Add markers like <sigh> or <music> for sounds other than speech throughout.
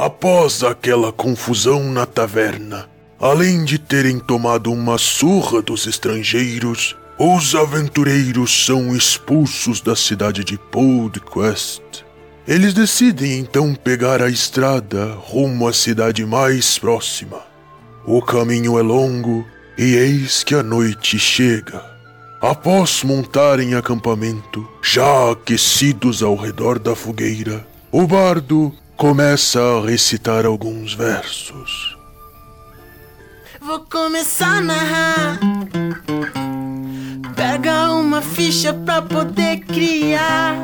Após aquela confusão na taverna, além de terem tomado uma surra dos estrangeiros, os aventureiros são expulsos da cidade de Podquest. Eles decidem então pegar a estrada rumo à cidade mais próxima. O caminho é longo e eis que a noite chega. Após montarem acampamento, já aquecidos ao redor da fogueira, o bardo começa a recitar alguns versos. Vou começar a narrar. Pega uma ficha pra poder criar.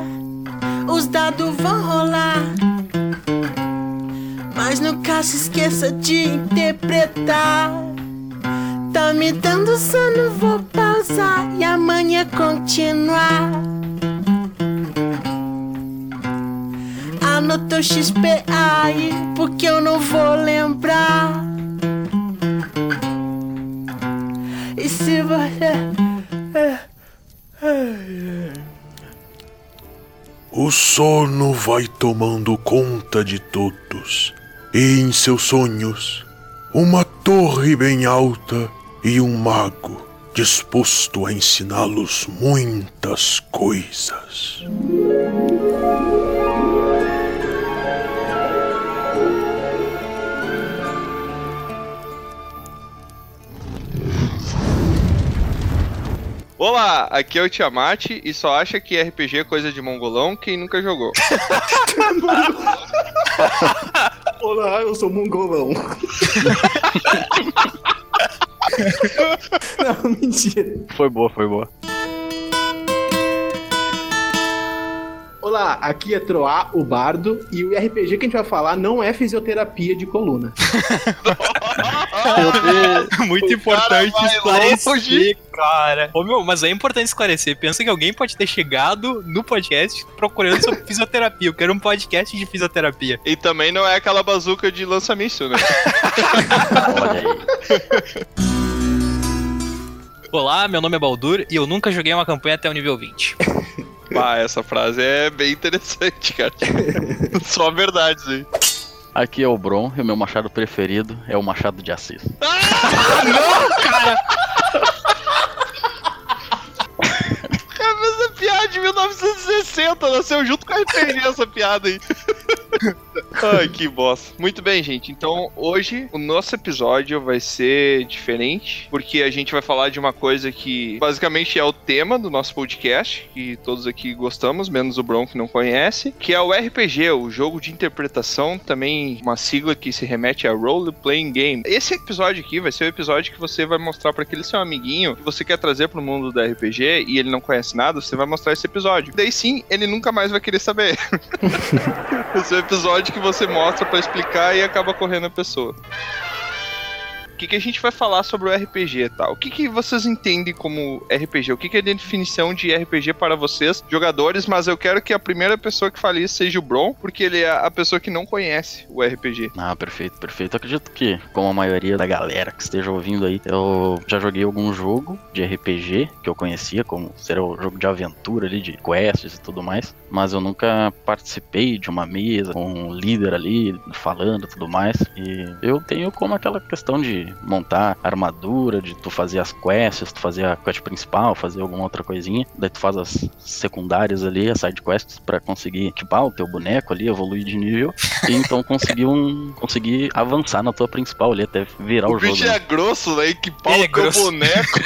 Os dados vão rolar. Mas nunca se esqueça de interpretar. Tá me dando sono, vou pausar e amanhã continuar. Anota o XP aí, porque eu não vou lembrar. E se você. O sono vai tomando conta de todos, e em seus sonhos, uma torre bem alta e um mago disposto a ensiná-los muitas coisas. Olá, aqui é o Tiamat e só acha que RPG é coisa de mongolão quem nunca jogou. <laughs> Olá, eu sou mongolão. <laughs> Não, mentira. Foi boa, foi boa. Olá, aqui é Troá, o Bardo, e o RPG que a gente vai falar não é fisioterapia de coluna. <laughs> <laughs> Muito importante esclarecer, longe. cara. Ô, meu, mas é importante esclarecer. Pensa que alguém pode ter chegado no podcast procurando sobre <laughs> fisioterapia. Eu quero um podcast de fisioterapia. E também não é aquela bazuca de lança-míssil, né? Olha <laughs> aí. Olá, meu nome é Baldur e eu nunca joguei uma campanha até o nível 20. Ah, essa frase é bem interessante, cara. Só verdades aí. Aqui é o Bron e o meu machado preferido é o Machado de Assis. É de 1960, nasceu junto com a RPG essa piada aí. <laughs> Ai, que bosta. Muito bem, gente. Então, hoje o nosso episódio vai ser diferente, porque a gente vai falar de uma coisa que basicamente é o tema do nosso podcast, que todos aqui gostamos, menos o Bron que não conhece, que é o RPG, o jogo de interpretação, também uma sigla que se remete a Role Playing Game. Esse episódio aqui vai ser o episódio que você vai mostrar para aquele seu amiguinho que você quer trazer pro mundo do RPG e ele não conhece nada, você vai mostrar esse episódio. Daí sim, ele nunca mais vai querer saber. <laughs> Esse é o episódio que você mostra pra explicar e acaba correndo a pessoa. O que, que a gente vai falar sobre o RPG, tá? O que, que vocês entendem como RPG? O que, que é a definição de RPG para vocês, jogadores? Mas eu quero que a primeira pessoa que fale isso seja o Bron, porque ele é a pessoa que não conhece o RPG. Ah, perfeito, perfeito. Eu acredito que, como a maioria da galera que esteja ouvindo aí, eu já joguei algum jogo de RPG que eu conhecia, como ser o jogo de aventura ali, de quests e tudo mais, mas eu nunca participei de uma mesa com um líder ali falando e tudo mais. E eu tenho como aquela questão de montar armadura, de tu fazer as quests, tu fazer a quest principal, fazer alguma outra coisinha, daí tu faz as secundárias ali, as side quests pra conseguir equipar o teu boneco ali, evoluir de nível e então <laughs> conseguir um conseguir avançar na tua principal ali até virar o, O jogo. bicho né? é grosso, né? Que pau Ele é é teu grosso. boneco.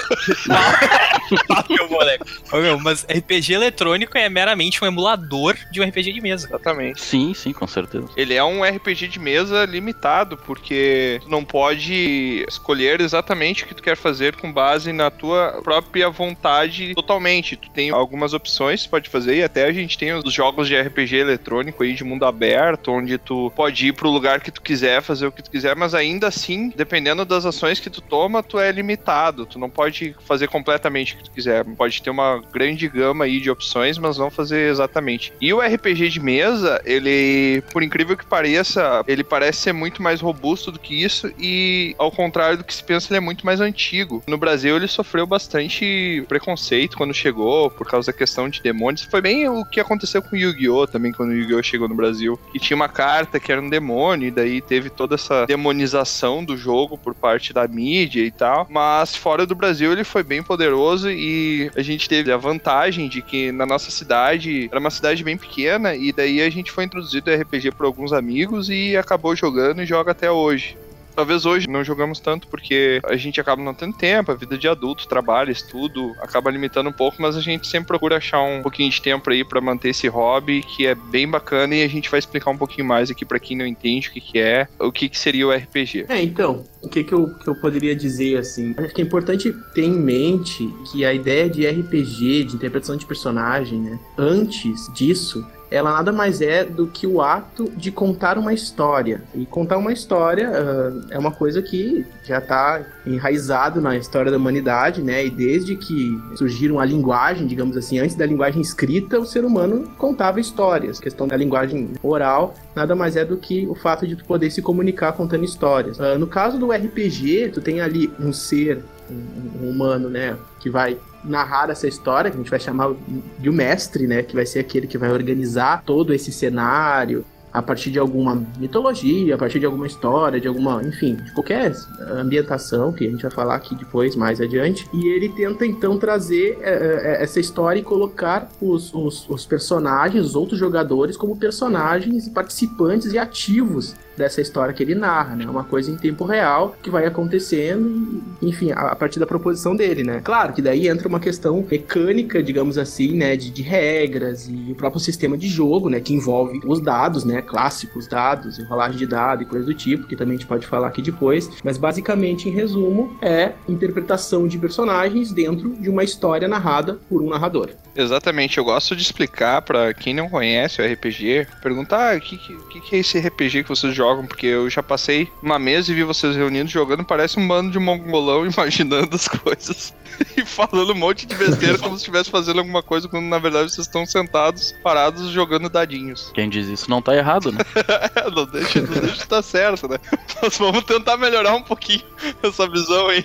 <laughs> meu moleque. Ô, meu, mas RPG eletrônico é meramente um emulador de um RPG de mesa. Exatamente. Sim, sim, com certeza. Ele é um RPG de mesa limitado, porque tu não pode escolher exatamente o que tu quer fazer com base na tua própria vontade totalmente. Tu tem algumas opções que tu pode fazer, e até a gente tem os jogos de RPG eletrônico aí de mundo aberto, onde tu pode ir pro lugar que tu quiser, fazer o que tu quiser, mas ainda assim, dependendo das ações que tu toma, tu é limitado. Tu não pode fazer completamente o que tu quiser. Pode ter uma grande gama aí de opções, mas não fazer exatamente. E o RPG de mesa, ele, por incrível que pareça, ele parece ser muito mais robusto do que isso e, ao contrário do que se pensa, ele é muito mais antigo. No Brasil, ele sofreu bastante preconceito quando chegou, por causa da questão de demônios. Foi bem o que aconteceu com Yu-Gi-Oh! também, quando Yu-Gi-Oh! chegou no Brasil. Que tinha uma carta que era um demônio, e daí teve toda essa demonização do jogo por parte da mídia e tal. Mas fora do Brasil, ele foi bem poderoso e a gente teve a vantagem de que na nossa cidade era uma cidade bem pequena, e daí a gente foi introduzido RPG por alguns amigos e acabou jogando e joga até hoje. Talvez hoje não jogamos tanto porque a gente acaba não tendo tempo, a vida de adulto, trabalho, estudo, acaba limitando um pouco, mas a gente sempre procura achar um pouquinho de tempo aí para manter esse hobby que é bem bacana e a gente vai explicar um pouquinho mais aqui para quem não entende o que, que é, o que, que seria o RPG. É, então, o que, que, eu, que eu poderia dizer assim? Acho que é importante ter em mente que a ideia de RPG, de interpretação de personagem, né, antes disso, ela nada mais é do que o ato de contar uma história. E contar uma história uh, é uma coisa que já está enraizado na história da humanidade, né? E desde que surgiram a linguagem, digamos assim, antes da linguagem escrita, o ser humano contava histórias. A questão da linguagem oral nada mais é do que o fato de tu poder se comunicar contando histórias. Uh, no caso do RPG, tu tem ali um ser um, um humano, né, que vai narrar essa história, que a gente vai chamar de o mestre, né, que vai ser aquele que vai organizar todo esse cenário, a partir de alguma mitologia, a partir de alguma história, de alguma, enfim, de qualquer ambientação que a gente vai falar aqui depois, mais adiante. E ele tenta então trazer é, essa história e colocar os, os, os personagens, os outros jogadores, como personagens participantes e ativos dessa história que ele narra, né? Uma coisa em tempo real que vai acontecendo, e, enfim, a, a, partir da proposição dele, né? Claro que daí entra uma questão mecânica, digamos assim, né? De, de regras e o próprio sistema de jogo, né? Que envolve os dados, né? Clássicos dados, enrolagem de dados e coisa do tipo, que também a gente pode falar aqui depois. Mas basicamente, em resumo, é interpretação de personagens dentro de uma história narrada por um narrador. Exatamente, eu gosto de explicar para quem não conhece o RPG, perguntar ah, o que, que, que é esse RPG que vocês jogam jogam, porque eu já passei uma mesa e vi vocês reunidos jogando, parece um bando de mongolão <laughs> imaginando as coisas <laughs> e falando um monte de besteira como se estivesse fazendo alguma coisa, quando na verdade vocês estão sentados, parados, jogando dadinhos. Quem diz isso não tá errado, né? <laughs> não deixa, não deixa estar certo, né? Nós vamos tentar melhorar um pouquinho essa visão aí.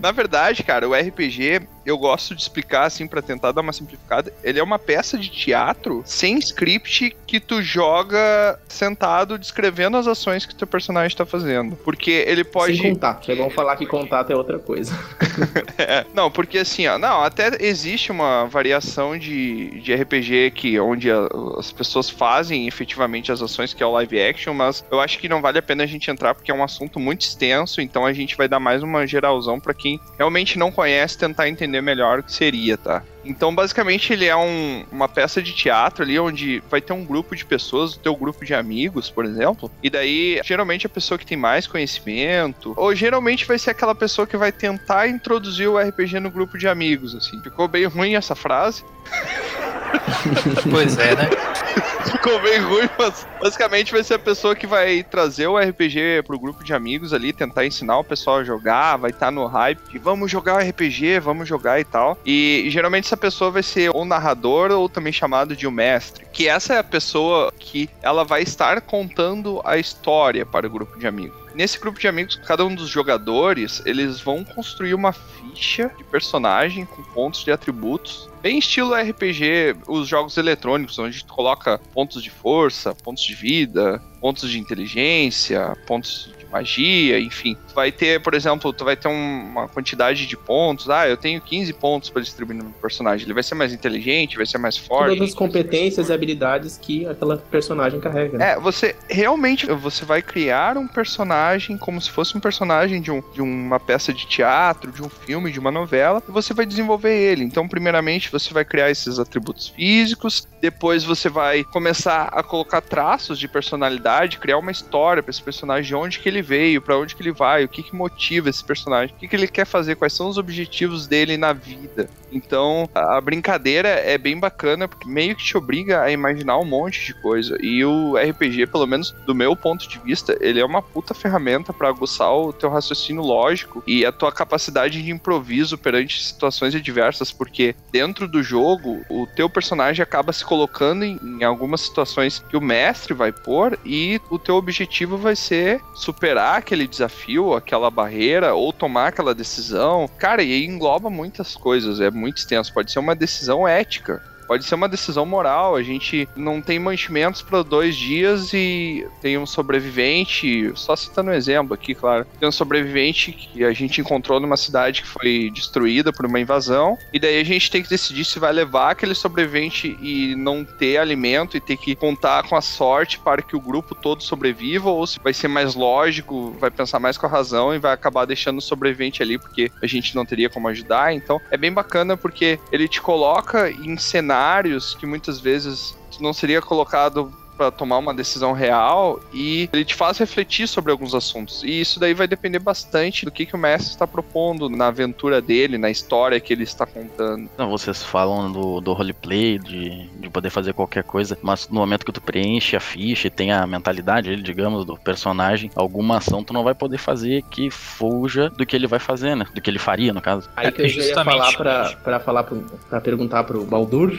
na verdade, cara, o RPG, eu gosto de explicar assim para tentar dar uma simplificada. Ele é uma peça de teatro sem script que tu joga sentado descrevendo as ações que teu personagem tá fazendo. Porque ele pode. Sem contato. É bom falar que contato é outra coisa. <laughs> é, não, porque assim, ó, não, até existe uma variação de, de RPG que onde a, as pessoas fazem efetivamente as ações, que é o live action, mas eu acho que não vale a pena a gente entrar porque é um assunto muito extenso, então a gente vai dar mais uma geralzão para quem realmente não conhece tentar entender melhor o que seria, tá? Então, basicamente, ele é um, uma peça de teatro ali onde vai ter um grupo de pessoas, o teu grupo de amigos, por exemplo. E daí, geralmente, a pessoa que tem mais conhecimento, ou geralmente vai ser aquela pessoa que vai tentar introduzir o RPG no grupo de amigos, assim. Ficou bem ruim essa frase. <laughs> <laughs> pois é, né? Ficou bem ruim, mas basicamente vai ser a pessoa que vai trazer o RPG pro grupo de amigos ali, tentar ensinar o pessoal a jogar, vai estar tá no hype de vamos jogar o RPG, vamos jogar e tal. E geralmente essa pessoa vai ser ou narrador ou também chamado de um mestre. Que essa é a pessoa que ela vai estar contando a história para o grupo de amigos. Nesse grupo de amigos, cada um dos jogadores, eles vão construir uma ficha de personagem com pontos de atributos bem estilo RPG, os jogos eletrônicos, onde tu coloca pontos de força, pontos de vida, pontos de inteligência, pontos magia, enfim. Tu vai ter, por exemplo, tu vai ter uma quantidade de pontos. Ah, eu tenho 15 pontos para distribuir no meu personagem. Ele vai ser mais inteligente, vai ser mais forte. Todas as competências e habilidades que aquela personagem carrega. Né? É, você realmente você vai criar um personagem como se fosse um personagem de, um, de uma peça de teatro, de um filme, de uma novela, e você vai desenvolver ele. Então, primeiramente, você vai criar esses atributos físicos, depois você vai começar a colocar traços de personalidade, criar uma história para esse personagem, de onde que ele veio, para onde que ele vai, o que que motiva esse personagem, o que que ele quer fazer, quais são os objetivos dele na vida. Então, a brincadeira é bem bacana, porque meio que te obriga a imaginar um monte de coisa. E o RPG, pelo menos do meu ponto de vista, ele é uma puta ferramenta para aguçar o teu raciocínio lógico e a tua capacidade de improviso perante situações adversas, porque dentro do jogo, o teu personagem acaba se colocando em, em algumas situações que o mestre vai pôr e o teu objetivo vai ser superar superar aquele desafio, aquela barreira, ou tomar aquela decisão. Cara, e engloba muitas coisas, é muito extenso. Pode ser uma decisão ética. Pode ser uma decisão moral. A gente não tem mantimentos para dois dias e tem um sobrevivente. Só citando um exemplo aqui, claro. Tem um sobrevivente que a gente encontrou numa cidade que foi destruída por uma invasão. E daí a gente tem que decidir se vai levar aquele sobrevivente e não ter alimento e ter que contar com a sorte para que o grupo todo sobreviva, ou se vai ser mais lógico, vai pensar mais com a razão e vai acabar deixando o sobrevivente ali porque a gente não teria como ajudar. Então é bem bacana porque ele te coloca em cenário cenários que muitas vezes não seria colocado para tomar uma decisão real e ele te faz refletir sobre alguns assuntos. E isso daí vai depender bastante do que, que o mestre está propondo na aventura dele, na história que ele está contando. Não, vocês falam do, do roleplay, de, de poder fazer qualquer coisa, mas no momento que tu preenche a ficha e tem a mentalidade, digamos, do personagem, alguma ação tu não vai poder fazer que fuja do que ele vai fazer, né? Do que ele faria, no caso. Aí que eu já ia falar pra, pra, falar pro, pra perguntar pro Baldur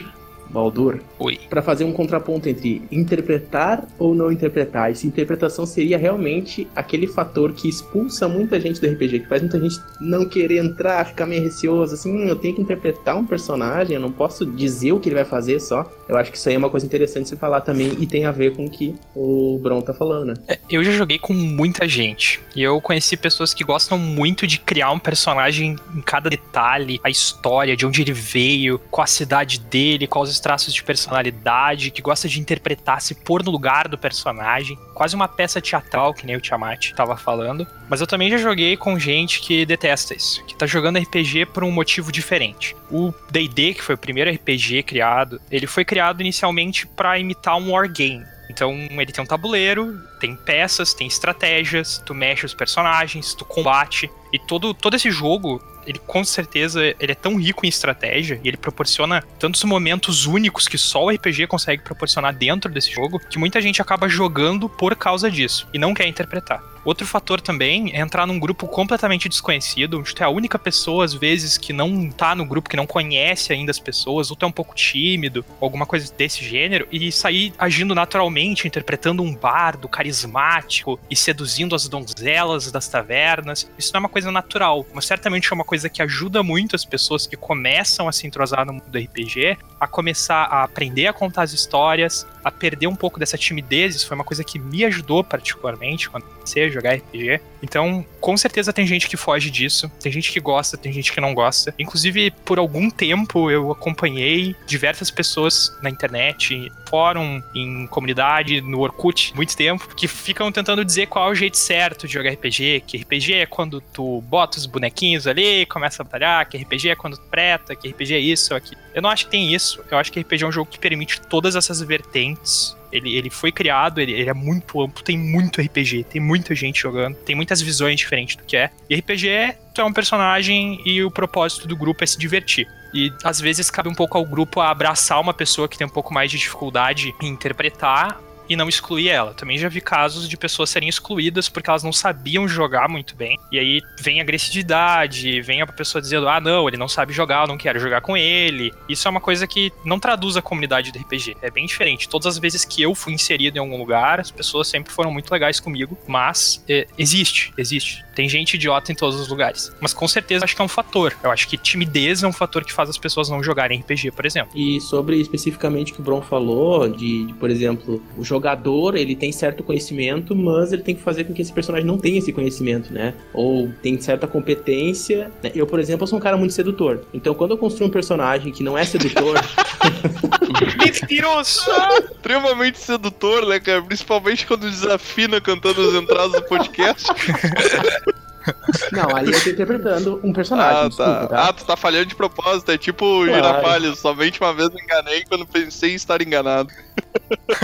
Baldur, Oi. para fazer um contraponto entre interpretar ou não interpretar. E se interpretação seria realmente aquele fator que expulsa muita gente do RPG, que faz muita gente não querer entrar, ficar meio receoso, assim, hum, eu tenho que interpretar um personagem, eu não posso dizer o que ele vai fazer só. Eu acho que isso aí é uma coisa interessante de se falar também e tem a ver com o que o Bron tá falando, né? É, eu já joguei com muita gente e eu conheci pessoas que gostam muito de criar um personagem em cada detalhe, a história, de onde ele veio, qual a cidade dele, quais os traços de personalidade, que gosta de interpretar, se pôr no lugar do personagem. Quase uma peça teatral, que nem o Tiamat tava falando. Mas eu também já joguei com gente que detesta isso, que tá jogando RPG por um motivo diferente. O D&D, que foi o primeiro RPG criado, ele foi criado inicialmente para imitar um wargame. Então ele tem um tabuleiro, tem peças, tem estratégias, tu mexe os personagens, tu combate. E todo, todo esse jogo, ele com certeza ele é tão rico em estratégia e ele proporciona tantos momentos únicos que só o RPG consegue proporcionar dentro desse jogo que muita gente acaba jogando por causa disso e não quer interpretar. Outro fator também é entrar num grupo completamente desconhecido, onde tu é a única pessoa, às vezes, que não tá no grupo, que não conhece ainda as pessoas, ou tu é um pouco tímido, alguma coisa desse gênero, e sair agindo naturalmente, interpretando um bardo carismático e seduzindo as donzelas das tavernas. Isso não é uma coisa natural, mas certamente é uma coisa que ajuda muito as pessoas que começam a se entrosar no mundo do RPG a começar a aprender a contar as histórias, a perder um pouco dessa timidez. Isso foi uma coisa que me ajudou particularmente quando comecei a jogar RPG. Então, com certeza tem gente que foge disso, tem gente que gosta, tem gente que não gosta. Inclusive, por algum tempo eu acompanhei diversas pessoas na internet, fórum, em comunidade, no Orkut, muito tempo, que ficam tentando dizer qual é o jeito certo de jogar RPG, que RPG é quando tu bota os bonequinhos ali, começa a batalhar, que RPG é quando tu preta, que RPG é isso, aquilo. Eu não acho que tem isso. Eu acho que RPG é um jogo que permite todas essas vertentes ele, ele foi criado, ele, ele, é muito amplo, tem muito RPG, tem muita gente jogando, tem muitas visões diferentes do que é. E RPG é, tu é um personagem e o propósito do grupo é se divertir. E às vezes cabe um pouco ao grupo abraçar uma pessoa que tem um pouco mais de dificuldade em interpretar e não excluir ela. Também já vi casos de pessoas serem excluídas porque elas não sabiam jogar muito bem. E aí vem agressividade, vem a pessoa dizendo: ah, não, ele não sabe jogar, eu não quero jogar com ele. Isso é uma coisa que não traduz a comunidade do RPG. É bem diferente. Todas as vezes que eu fui inserido em algum lugar, as pessoas sempre foram muito legais comigo. Mas é, existe, existe. Tem gente idiota em todos os lugares. Mas com certeza acho que é um fator. Eu acho que timidez é um fator que faz as pessoas não jogarem RPG, por exemplo. E sobre especificamente o que o Bron falou, de, de por exemplo, o jogo jogador, ele tem certo conhecimento, mas ele tem que fazer com que esse personagem não tenha esse conhecimento, né? Ou tem certa competência. Né? Eu, por exemplo, sou um cara muito sedutor. Então, quando eu construo um personagem que não é sedutor. <laughs> Mentiroso! Extremamente sedutor, né, cara? Principalmente quando desafina cantando as entradas do podcast. <laughs> <laughs> Não, ali eu tô interpretando um personagem. Ah, tá. Desculpa, tá. Ah, tu tá falhando de propósito. É tipo o Claro. Girafalho. Somente uma vez me enganei quando pensei em estar enganado.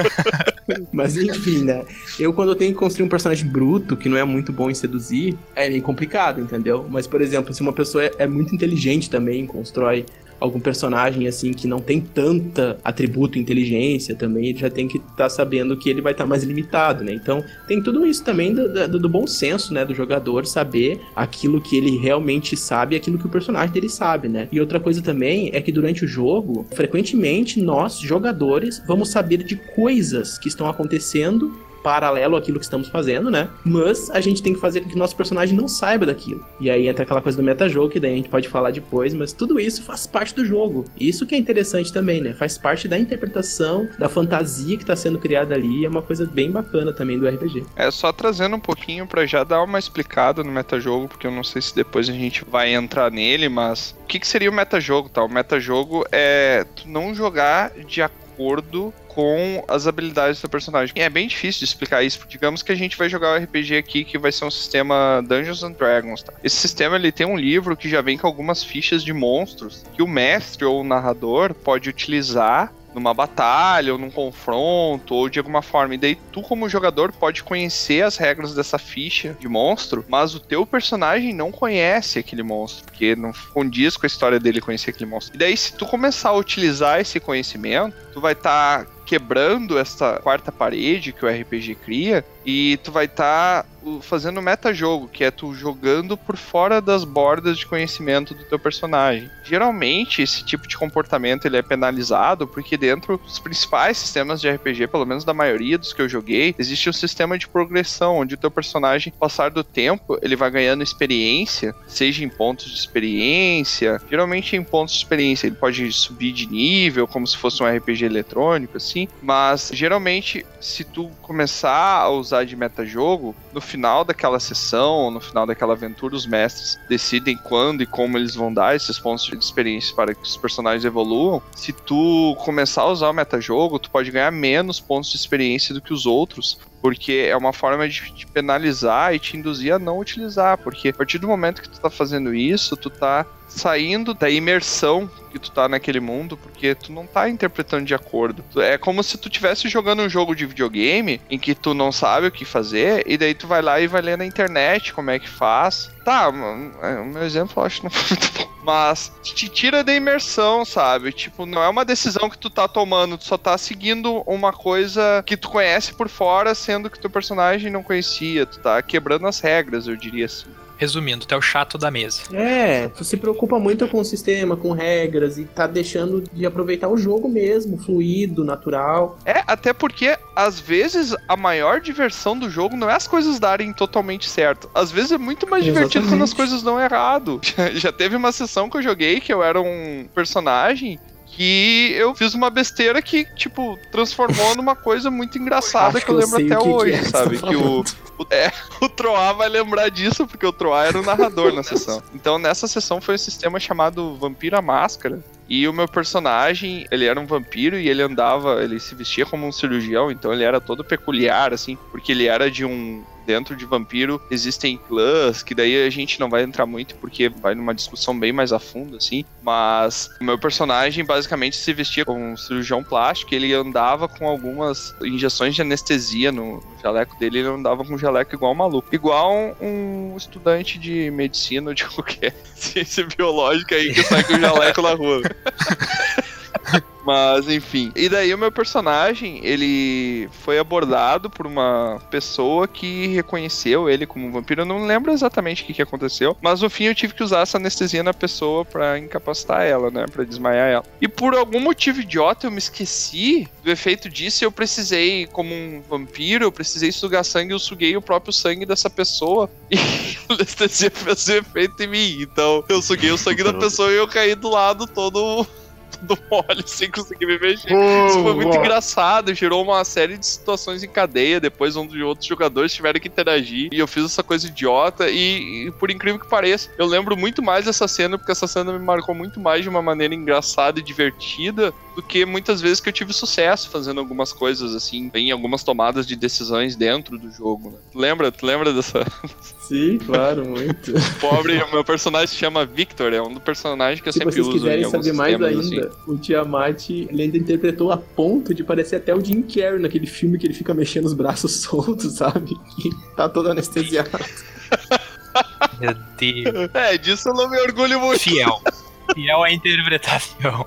<laughs> Mas enfim, né? Eu, quando eu tenho que construir um personagem bruto, que não é muito bom em seduzir, é meio complicado, entendeu? Mas, por exemplo, se uma pessoa é, é muito inteligente também, constrói algum personagem assim que não tem tanta atributo inteligência também, ele já tem que estar sabendo que ele vai estar mais limitado, né? Então tem tudo isso também do, do- do bom senso, né? Do jogador saber aquilo que ele realmente sabe e aquilo que o personagem dele sabe, né? E outra coisa também é que durante o jogo, frequentemente nós, jogadores, vamos saber de coisas que estão acontecendo paralelo àquilo que estamos fazendo, né? Mas a gente tem que fazer com que o nosso personagem não saiba daquilo. E aí entra aquela coisa do metajogo, que daí a gente pode falar depois, mas tudo isso faz parte do jogo. Isso que é interessante também, né? Faz parte da interpretação, da fantasia que está sendo criada ali, é uma coisa bem bacana também do RPG. É só trazendo um pouquinho para já dar uma explicada no metajogo, porque eu não sei se depois a gente vai entrar nele, mas o que, que seria o metajogo, tá? O metajogo é tu não jogar de acordo com as habilidades do personagem. E é bem difícil de explicar isso, porque digamos que a gente vai jogar o um RPG aqui que vai ser um sistema Dungeons and Dragons, tá? Esse sistema ele tem um livro que já vem com algumas fichas de monstros que o mestre ou o narrador pode utilizar numa batalha, ou num confronto, ou de alguma forma. E daí tu, como jogador, pode conhecer as regras dessa ficha de monstro, mas o teu personagem não conhece aquele monstro, porque não condiz com a história dele conhecer aquele monstro. E daí, se tu começar a utilizar esse conhecimento, tu vai estar tá quebrando essa quarta parede que o RPG cria e tu vai estar tá fazendo metajogo, que é tu jogando por fora das bordas de conhecimento do teu personagem. Geralmente esse tipo de comportamento ele é penalizado porque dentro dos principais sistemas de RPG, pelo menos da maioria dos que eu joguei, existe um sistema de progressão onde o teu personagem, passar do tempo, ele vai ganhando experiência, seja em pontos de experiência, geralmente em pontos de experiência, ele pode subir de nível como se fosse um RPG eletrônico assim, mas geralmente se tu começar a usar de metajogo, no final daquela sessão, no final daquela aventura, os mestres decidem quando e como eles vão dar esses pontos de experiência para que os personagens evoluam. Se tu começar a usar o metajogo, tu pode ganhar menos pontos de experiência do que os outros, porque é uma forma de te penalizar e te induzir a não utilizar, porque a partir do momento que tu tá fazendo isso, tu tá saindo da imersão que tu tá naquele mundo, porque tu não tá interpretando de acordo. É como se tu tivesse jogando um jogo de videogame em que tu não sabe o que fazer, e daí tu vai lá e vai ler na internet como é que faz. Tá, o meu exemplo eu acho que não foi muito bom. Mas te tira da imersão, sabe? Tipo, não é uma decisão que tu tá tomando, tu só tá seguindo uma coisa que tu conhece por fora, sendo que teu personagem não conhecia. Tu tá quebrando as regras, eu diria assim. Resumindo, tu é o chato da mesa. É, tu se preocupa muito com o sistema, com regras, e tá deixando de aproveitar o jogo mesmo, fluido, natural. É, até porque às vezes a maior diversão do jogo não é as coisas darem totalmente certo. Às vezes é muito mais Exatamente. divertido quando as coisas dão errado. <laughs> Já teve uma sessão que eu joguei que eu era um personagem que eu fiz uma besteira que, tipo, transformou numa coisa muito engraçada que eu lembro até hoje, que sabe? Que o, o, <laughs> é, o Troá vai lembrar disso, porque o Troá era o narrador na <laughs> sessão. Então, nessa sessão foi um sistema chamado Vampira Máscara, e o meu personagem, ele era um vampiro e ele andava, ele se vestia como um cirurgião, então ele era todo peculiar, assim, porque ele era de um dentro de vampiro existem clãs, que daí a gente não vai entrar muito porque vai numa discussão bem mais a fundo, assim. Mas o meu personagem basicamente se vestia como um cirurgião plástico ele andava com algumas injeções de anestesia no, jaleco dele, ele andava com um jaleco igual um maluco. Igual um estudante de medicina ou <laughs> de qualquer ciência biológica aí que sai com o jaleco na rua. <laughs> Mas, enfim. E daí o meu personagem, ele foi abordado por uma pessoa que reconheceu ele como um vampiro. Eu não lembro exatamente o que, que aconteceu, mas no fim eu tive que usar essa anestesia na pessoa para incapacitar ela, né? Pra desmaiar ela. E por algum motivo idiota eu me esqueci do efeito disso e eu precisei, como um vampiro, eu precisei sugar sangue, eu suguei o próprio sangue dessa pessoa <laughs> e a anestesia fez efeito em mim. Então eu suguei o sangue da pessoa e eu caí do lado todo <laughs> do mole sem conseguir me mexer. Isso foi muito engraçado, gerou uma série de situações em cadeia. Depois, um dos outros jogadores tiveram que interagir. E eu fiz essa coisa idiota. E, e, por incrível que pareça, eu lembro muito mais dessa cena, porque essa cena me marcou muito mais de uma maneira engraçada e divertida do que muitas vezes que eu tive sucesso fazendo algumas coisas assim, em algumas tomadas de decisões dentro do jogo. Né? Lembra? Tu lembra dessa? <laughs> Sim, claro, muito. <laughs> Pobre, meu personagem se chama Victor, é um dos personagens que eu se sempre uso. Se vocês quiserem saber mais ainda, assim. o Tiamat, ele ainda interpretou a ponto de parecer até o Jim Carrey naquele filme que ele fica mexendo os braços <laughs> soltos, sabe? Que tá todo anestesiado. <laughs> Meu Deus. É, disso eu não me orgulho muito. Fiel. Fiel à interpretação.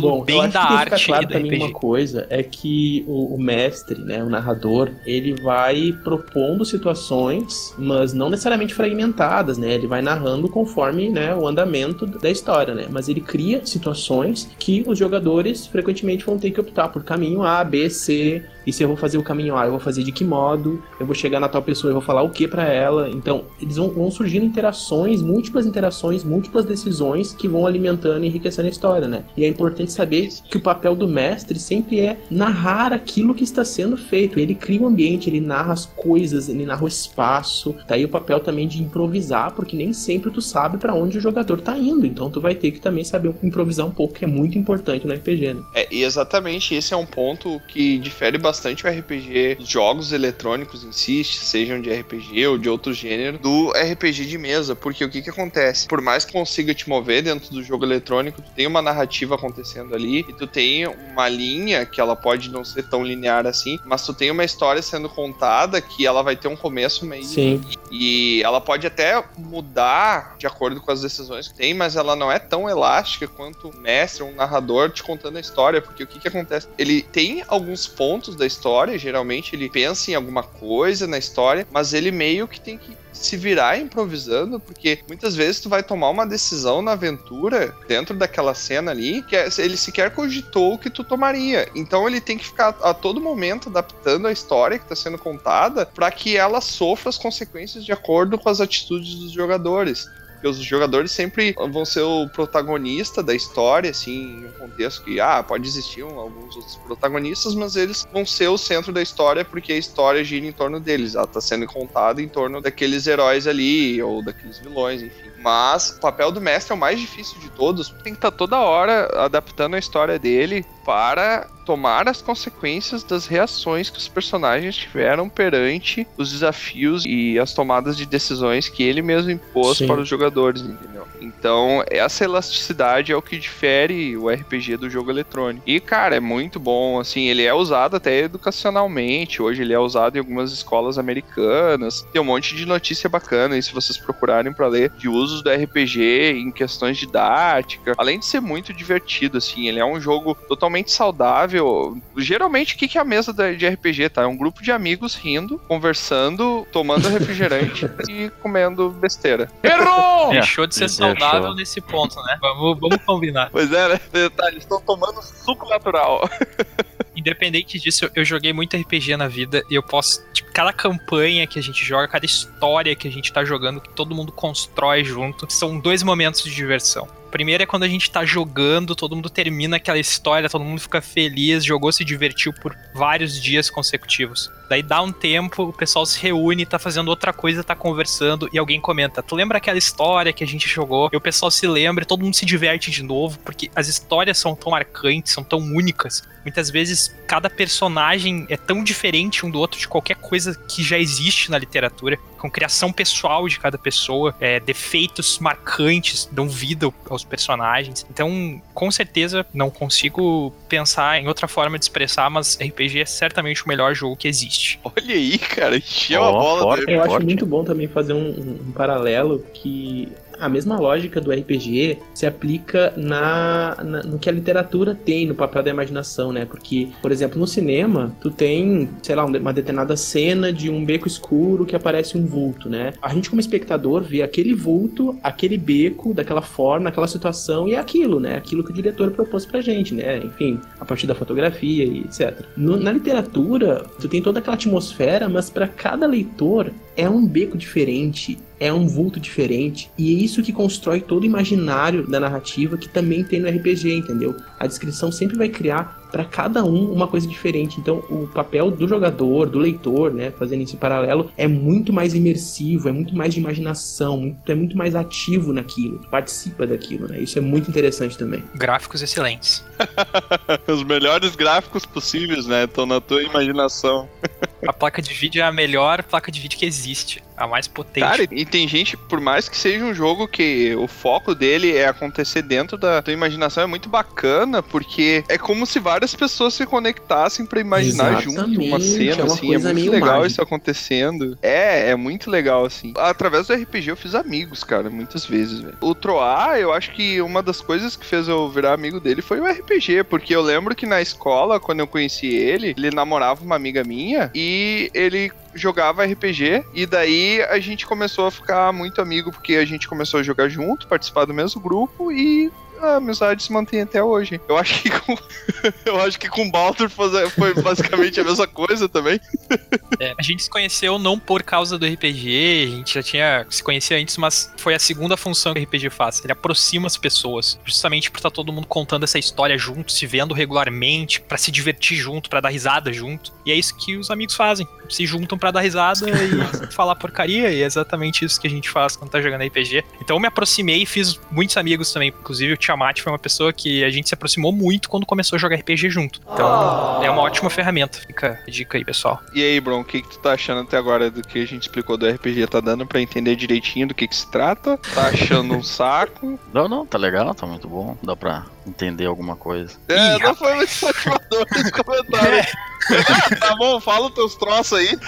Pelo Bom, bem da arte claro e RPG. uma coisa é que o, o, mestre, né, o narrador, ele vai propondo situações, mas não necessariamente fragmentadas, né? Ele vai narrando conforme, né, o andamento da história, né? Mas ele cria situações que os jogadores frequentemente vão ter que optar por caminho A, B, C, E se eu vou fazer o caminho A, eu vou fazer de que modo? Eu vou chegar na tal pessoa, eu vou falar o que para ela? Então, eles vão, vão surgindo interações, múltiplas interações, múltiplas decisões que vão alimentando e enriquecendo a história, né? E é importante saber que o papel do mestre sempre é narrar aquilo que está sendo feito. Ele cria o um ambiente, ele narra as coisas, ele narra o espaço. Tá aí o papel também de improvisar, porque nem sempre tu sabe para onde o jogador tá indo. Então tu vai ter que também saber improvisar um pouco, que é muito importante no RPG, né? É, e exatamente esse é um ponto que difere bastante o RPG jogos eletrônicos em si, sejam de RPG ou de outro gênero, do RPG de mesa. Porque o que que acontece? Por mais que consiga te mover dentro do jogo eletrônico, tu tem uma narrativa acontecendo ali e tu tem uma linha que ela pode não ser tão linear assim, mas tu tem uma história sendo contada que ela vai ter um começo, meio Sim. E ela pode até mudar de acordo com as decisões que tem, mas ela não é tão elástica quanto o mestre, um narrador te contando a história, porque o que que acontece? Ele tem alguns pontos da história, geralmente ele pensa em alguma coisa na história, mas ele meio que tem que se virar improvisando, porque muitas vezes tu vai tomar uma decisão na aventura dentro daquela cena ali que é, ele sequer cogitou o que tu tomaria. Então ele tem que ficar a todo momento adaptando a história que está sendo contada para que ela sofra as consequências de acordo com as atitudes dos jogadores porque os jogadores sempre vão ser o protagonista da história, assim, em um contexto que, ah, pode existir alguns outros protagonistas, mas eles vão ser o centro da história porque a história gira em torno deles, ela tá sendo contada em torno daqueles heróis ali, ou daqueles vilões, enfim. Mas o papel do mestre é o mais difícil de todos. Tem que estar tá toda hora adaptando a história dele para tomar as consequências das reações que os personagens tiveram perante os desafios e as tomadas de decisões que ele mesmo impôs Sim. para os jogadores, entendeu? Então, essa elasticidade é o que difere o RPG do jogo eletrônico. E, cara, é muito bom, assim, ele é usado até educacionalmente, hoje ele é usado em algumas escolas americanas, tem um monte de notícia bacana, e se vocês procurarem para ler, de usos do RPG em questões didáticas, além de ser muito divertido, assim, ele é um jogo totalmente saudável. Geralmente, o que é a mesa de RPG, tá? É um grupo de amigos rindo, conversando, tomando refrigerante <laughs> e comendo besteira. Errou! Deixou de ser saudável nesse ponto, né? Vamos, vamos combinar. Pois é, né? Tá, eles estão tomando suco natural. <laughs> Independente disso, eu joguei muito RPG na vida e eu posso. Tipo, cada campanha que a gente joga, cada história que a gente tá jogando, que todo mundo constrói junto, são dois momentos de diversão. Primeiro é quando a gente tá jogando, todo mundo termina aquela história, todo mundo fica feliz, jogou, se divertiu por vários dias consecutivos. Daí dá um tempo, o pessoal se reúne, tá fazendo outra coisa, tá conversando e alguém comenta: Tu lembra aquela história que a gente jogou? E o pessoal se lembra, todo mundo se diverte de novo, porque as histórias são tão marcantes, são tão únicas. Muitas vezes cada personagem é tão diferente um do outro de qualquer coisa que já existe na literatura, com criação pessoal de cada pessoa, é, defeitos marcantes dão vida aos personagens. Então, com certeza, não consigo pensar em outra forma de expressar, mas RPG é certamente o melhor jogo que existe. <laughs> Olha aí, cara, encheu oh, a bola. Forte, Eu forte. acho muito bom também fazer um, um paralelo que a mesma lógica do RPG se aplica na, na, no que a literatura tem no papel da imaginação, né? Porque, por exemplo, no cinema, tu tem, sei lá, uma determinada cena de um beco escuro que aparece um vulto, né? A gente, como espectador, vê aquele vulto, aquele beco, daquela forma, naquela situação, e é aquilo, né? Aquilo que o diretor propôs pra gente, né? Enfim, a partir da fotografia e etc. No, na literatura, tu tem toda aquela atmosfera, mas para cada leitor é um beco diferente, é um vulto diferente, e é isso que constrói todo o imaginário da narrativa que também tem no RPG, entendeu? A descrição sempre vai criar para cada um uma coisa diferente. Então, o papel do jogador, do leitor, né, fazendo esse paralelo, é muito mais imersivo, é muito mais de imaginação, muito, é muito mais ativo naquilo, participa daquilo, né? Isso é muito interessante também. Gráficos excelentes. <laughs> Os melhores gráficos possíveis, né? Estão na tua imaginação. a placa de vídeo é a melhor placa de vídeo que existe a mais potente. Cara, e tem gente, por mais que seja um jogo que o foco dele é acontecer dentro da tua imaginação, é muito bacana, porque é como se várias pessoas se conectassem para imaginar Exatamente, junto uma cena, é uma assim. É muito legal mágica. isso acontecendo. É, é muito legal, assim. Através do RPG eu fiz amigos, cara, muitas vezes, velho. O Troar, eu acho que uma das coisas que fez eu virar amigo dele foi o RPG, porque eu lembro que na escola, quando eu conheci ele, ele namorava uma amiga minha e ele jogava RPG e daí a gente começou a ficar muito amigo porque a gente começou a jogar junto, participar do mesmo grupo e a amizade se mantém até hoje. Eu acho que com, <laughs> eu acho que com o Baldur foi basicamente a mesma coisa também. É, a gente se conheceu não por causa do RPG, a gente já tinha se conhecia antes, mas foi a segunda função que o RPG faz. Ele aproxima as pessoas, justamente por estar todo mundo contando essa história junto, se vendo regularmente, pra se divertir junto, pra dar risada junto. E é isso que os amigos fazem. Se juntam pra dar risada e <laughs> falar porcaria, e é exatamente isso que a gente faz quando tá jogando RPG. Então eu me aproximei e fiz muitos amigos também. Inclusive o Tiamat foi uma pessoa que a gente se aproximou muito quando começou a jogar RPG junto. Então é uma ótima ferramenta. Fica a dica aí, pessoal. E aí, Bron, o que, que tu tá achando até agora do que a gente explicou do RPG? Tá dando pra entender direitinho do que, que se trata? Tá achando um <laughs> saco? Não, não, tá legal, tá muito bom. Dá pra entender alguma coisa. É, Ih, não foi muito motivador esse comentário. <laughs> tá bom, fala os teus troços aí.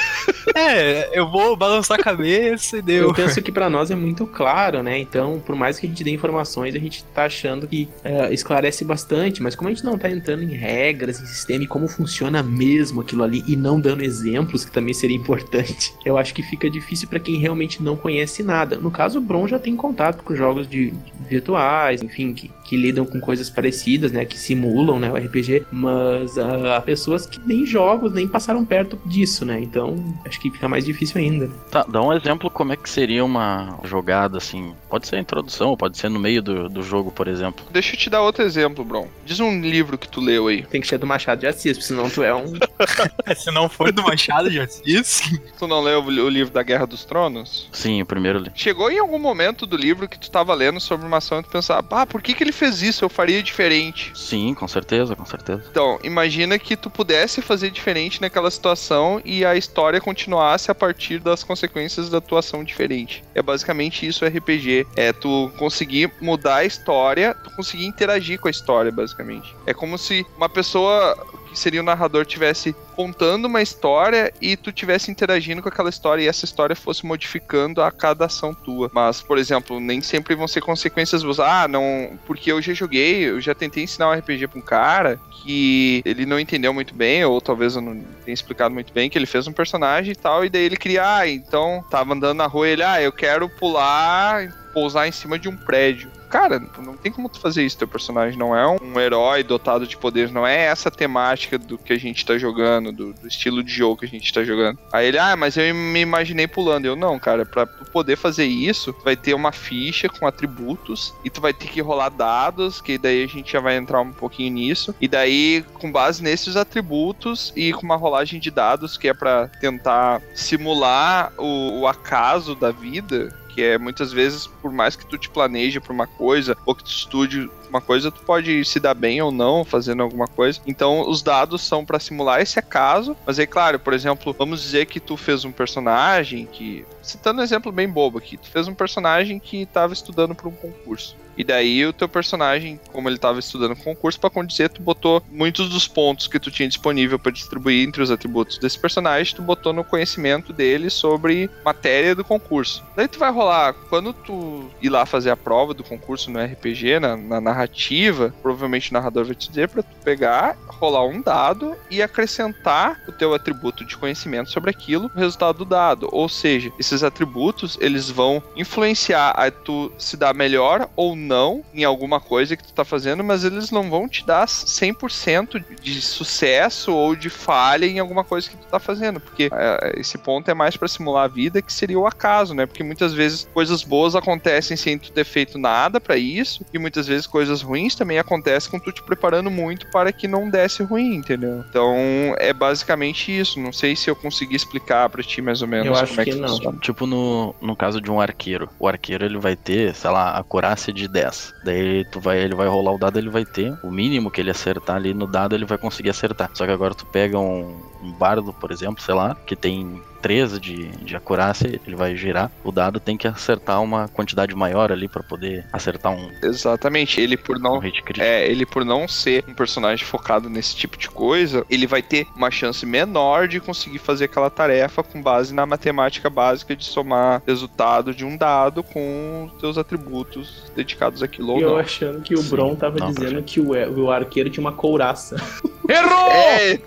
É, eu vou balançar a cabeça e deu. Eu penso que pra nós é muito claro, né? Então, por mais que a gente dê informações, a gente tá achando que é, esclarece bastante, mas como a gente não tá entrando em regras, em sistema e como funciona mesmo aquilo ali e não dando exemplos, que também seria importante, <laughs> eu acho que fica difícil pra quem realmente não conhece nada. No caso, o Bron já tem contato com jogos de, de virtuais, enfim, que, que lidam com coisas parecidas, né? Que simulam, né? O RPG, mas ah, há pessoas que nem jogos nem passaram perto disso, né? Então, acho que fica mais difícil ainda. Tá, dá um exemplo como é que seria uma jogada assim. Pode ser a introdução, ou pode ser no meio do, do jogo, por exemplo. Deixa eu te dar outro exemplo, Bron. Diz um livro que tu leu aí. Tem que ser do Machado de Assis, porque senão tu é um. <laughs> <laughs> Se não for do Machado de Assis. Tu não leu o livro da Guerra dos Tronos? Sim, o primeiro ali. Chegou em algum momento do livro que tu tava lendo sobre uma ação e tu pensava, ah, por que, que ele fez isso? Eu faria diferente. Sim, com certeza, com certeza. Então, imagina que tu pudesse fazer diferente naquela situação e a história continuasse a partir das consequências da tua ação diferente. É basicamente isso o RPG. É tu conseguir mudar a história, tu conseguir interagir com a história, basicamente. É como se uma pessoa seria o narrador tivesse contando uma história e tu tivesse interagindo com aquela história e essa história fosse modificando a cada ação tua. Mas, por exemplo, nem sempre vão ser consequências boas. Ah, não, porque eu já joguei, eu já tentei ensinar um RPG pra um cara que ele não entendeu muito bem, ou talvez eu não tenha explicado muito bem, que ele fez um personagem e tal, e daí ele queria, ah, então tava andando na rua ele, ah, eu quero pular, pousar em cima de um prédio. Cara, não tem como tu fazer isso. Teu personagem não é um herói dotado de poderes, não é essa temática do que a gente tá jogando, do, do estilo de jogo que a gente tá jogando. Aí ele, ah, mas eu me imaginei pulando. Eu, não, cara, pra poder fazer isso, tu vai ter uma ficha com atributos e tu vai ter que rolar dados, que daí a gente já vai entrar um pouquinho nisso. E daí, com base nesses atributos e com uma rolagem de dados que é para tentar simular o, o acaso da vida, que é muitas vezes, por mais que tu te planeje pra uma coisa, ou que tu estude uma coisa, tu pode se dar bem ou não fazendo alguma coisa. Então, os dados são para simular esse acaso, mas é claro, por exemplo, vamos dizer que tu fez um personagem que, citando um exemplo bem bobo aqui, tu fez um personagem que estava estudando para um concurso. E daí o teu personagem, como ele estava estudando concurso, para condizer, tu botou muitos dos pontos que tu tinha disponível para distribuir entre os atributos desse personagem, tu botou no conhecimento dele sobre matéria do concurso. Daí tu vai rolar, quando tu ir lá fazer a prova do concurso no RPG, na, na narrativa, provavelmente o narrador vai te dizer para tu pegar, rolar um dado e acrescentar o teu atributo de conhecimento sobre aquilo no resultado do dado. Ou seja, esses atributos, eles vão influenciar a tu se dar melhor ou não em alguma coisa que tu tá fazendo, mas eles não vão te dar 100% de sucesso ou de falha em alguma coisa que tu tá fazendo, porque é, esse ponto é mais para simular a vida, que seria o acaso, né? Porque muitas vezes coisas boas acontecem sem tu ter feito nada para isso, e muitas vezes coisas ruins também acontecem com tu te preparando muito para que não desse ruim, entendeu? Então é basicamente isso. Não sei se eu consegui explicar para ti mais ou menos Eu como acho é que que, não. funciona. Tipo no, no caso de um arqueiro. O arqueiro ele vai ter, sei lá, a curácia de 10. Daí tu vai, ele vai rolar o dado, ele vai ter o mínimo que ele acertar ali no dado, ele vai conseguir acertar. Só que agora tu pega um, um bardo, por exemplo, sei lá, que tem 13 de, de acurácia, ele vai girar. O dado tem que acertar uma quantidade maior ali pra poder acertar um, Exatamente. Ele por um não crítico. É, ele por não ser um personagem focado nesse tipo de coisa, ele vai ter uma chance menor de conseguir fazer aquela tarefa com base na matemática básica de somar resultado de um dado com os teus atributos dedicados àquilo ou eu não. achando que o Sim, Bron tava não, dizendo que o, o arqueiro tinha uma couraça. <laughs> Errou! É,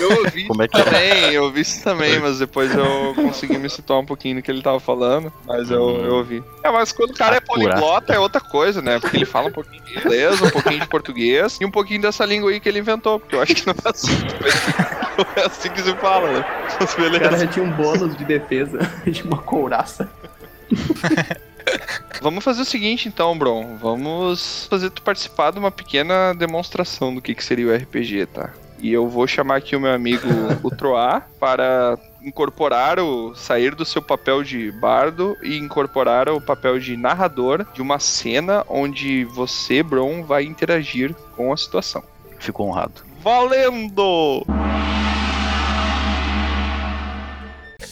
eu ouvi Como é isso que é? também, eu ouvi isso também, mas depois eu consegui me situar um pouquinho no que ele tava falando, mas eu, Hum. eu ouvi. É, mas quando o cara é Acurar. poliglota é outra coisa, né? Porque ele fala um pouquinho de inglês, um pouquinho de português e um pouquinho dessa língua aí que ele inventou, porque eu acho que não é assim, não é assim que se fala, né? Mas O cara beleza. já tinha um bônus de defesa <laughs> de uma couraça. <laughs> Vamos fazer o seguinte então, Bron. Vamos fazer tu participar de uma pequena demonstração do que, que seria o RPG, tá? E eu vou chamar aqui o meu amigo o Troá para incorporar o sair do seu papel de bardo e incorporar o papel de narrador de uma cena onde você, Bron, vai interagir com a situação. Fico honrado. Valendo!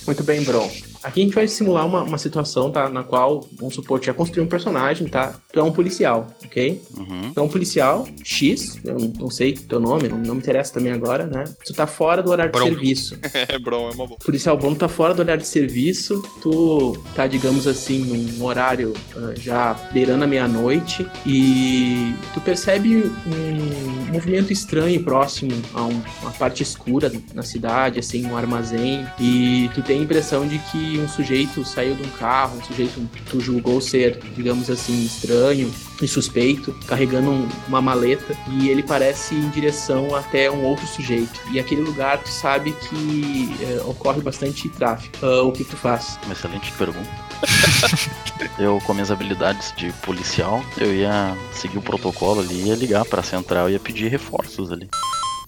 Muito bem, Bron. Aqui a gente vai simular uma, uma situação, tá? Na qual, vamos supor, tu já construiu um personagem, tá? Tu é um policial, ok? Uhum. Tu é um policial X, eu não, não sei teu nome, não, não me interessa também agora, né? Tu tá fora do horário Bron. de serviço. <laughs> É, Bron, é uma boa. policial bom tá fora do horário de serviço, tu tá, digamos assim, num horário ah, já beirando a meia-noite e tu percebe um movimento estranho próximo a um- uma parte escura na cidade, assim, um armazém, e tu tem a impressão de que um sujeito saiu de um carro, um sujeito que tu julgou ser, digamos assim, estranho e suspeito, carregando um- uma maleta, e ele parece em direção até um outro sujeito. E aquele lugar tu sabe que eh, ocorre bastante tráfico. Ah, o que tu faz? Uma excelente pergunta. <laughs> eu, com minhas habilidades de policial, eu ia seguir o protocolo ali, ia ligar pra central e ia pedir reforços ali.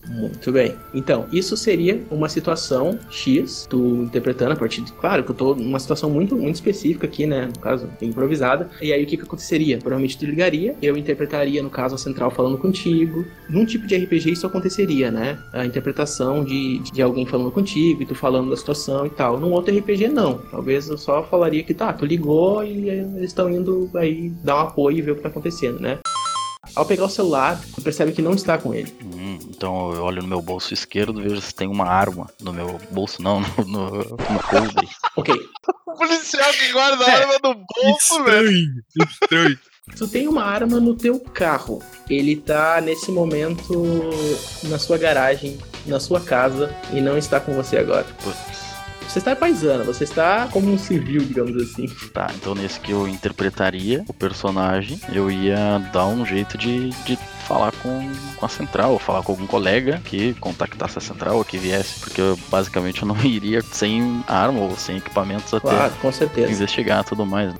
Muito bem. Então, isso seria uma situação X, tu interpretando a partir de. Claro que eu tô numa situação muito, muito específica aqui, né? No caso, improvisada. E aí o que, que aconteceria? Provavelmente tu ligaria, eu interpretaria, no caso, a central falando contigo. Num tipo de RPG isso aconteceria, né? A interpretação de, de alguém falando contigo e tu falando da situação e tal. Num outro RPG, não. Talvez eu só falaria que tá, tu ligou e eles estão indo aí dar um apoio e ver o que tá acontecendo, né? Ao pegar o celular, tu percebe que não está com ele. Hum, então eu olho no meu bolso esquerdo, vejo se tem uma arma no meu bolso, não, <laughs> no, no, no coldre. Ok, <laughs> O policial que guarda a arma no bolso, velho. estranho. Tu tem uma arma no teu carro. Ele tá nesse momento na sua garagem, na sua casa e não está com você agora. Putz. Você está paisana, você está como um civil, digamos assim. Tá, então nesse que eu interpretaria o personagem, eu ia dar um jeito de, de falar com, com a central, ou falar com algum colega que contactasse a central ou que viesse, porque eu, basicamente eu não <laughs> iria sem arma ou sem equipamentos até Claro, com certeza. investigar tudo mais.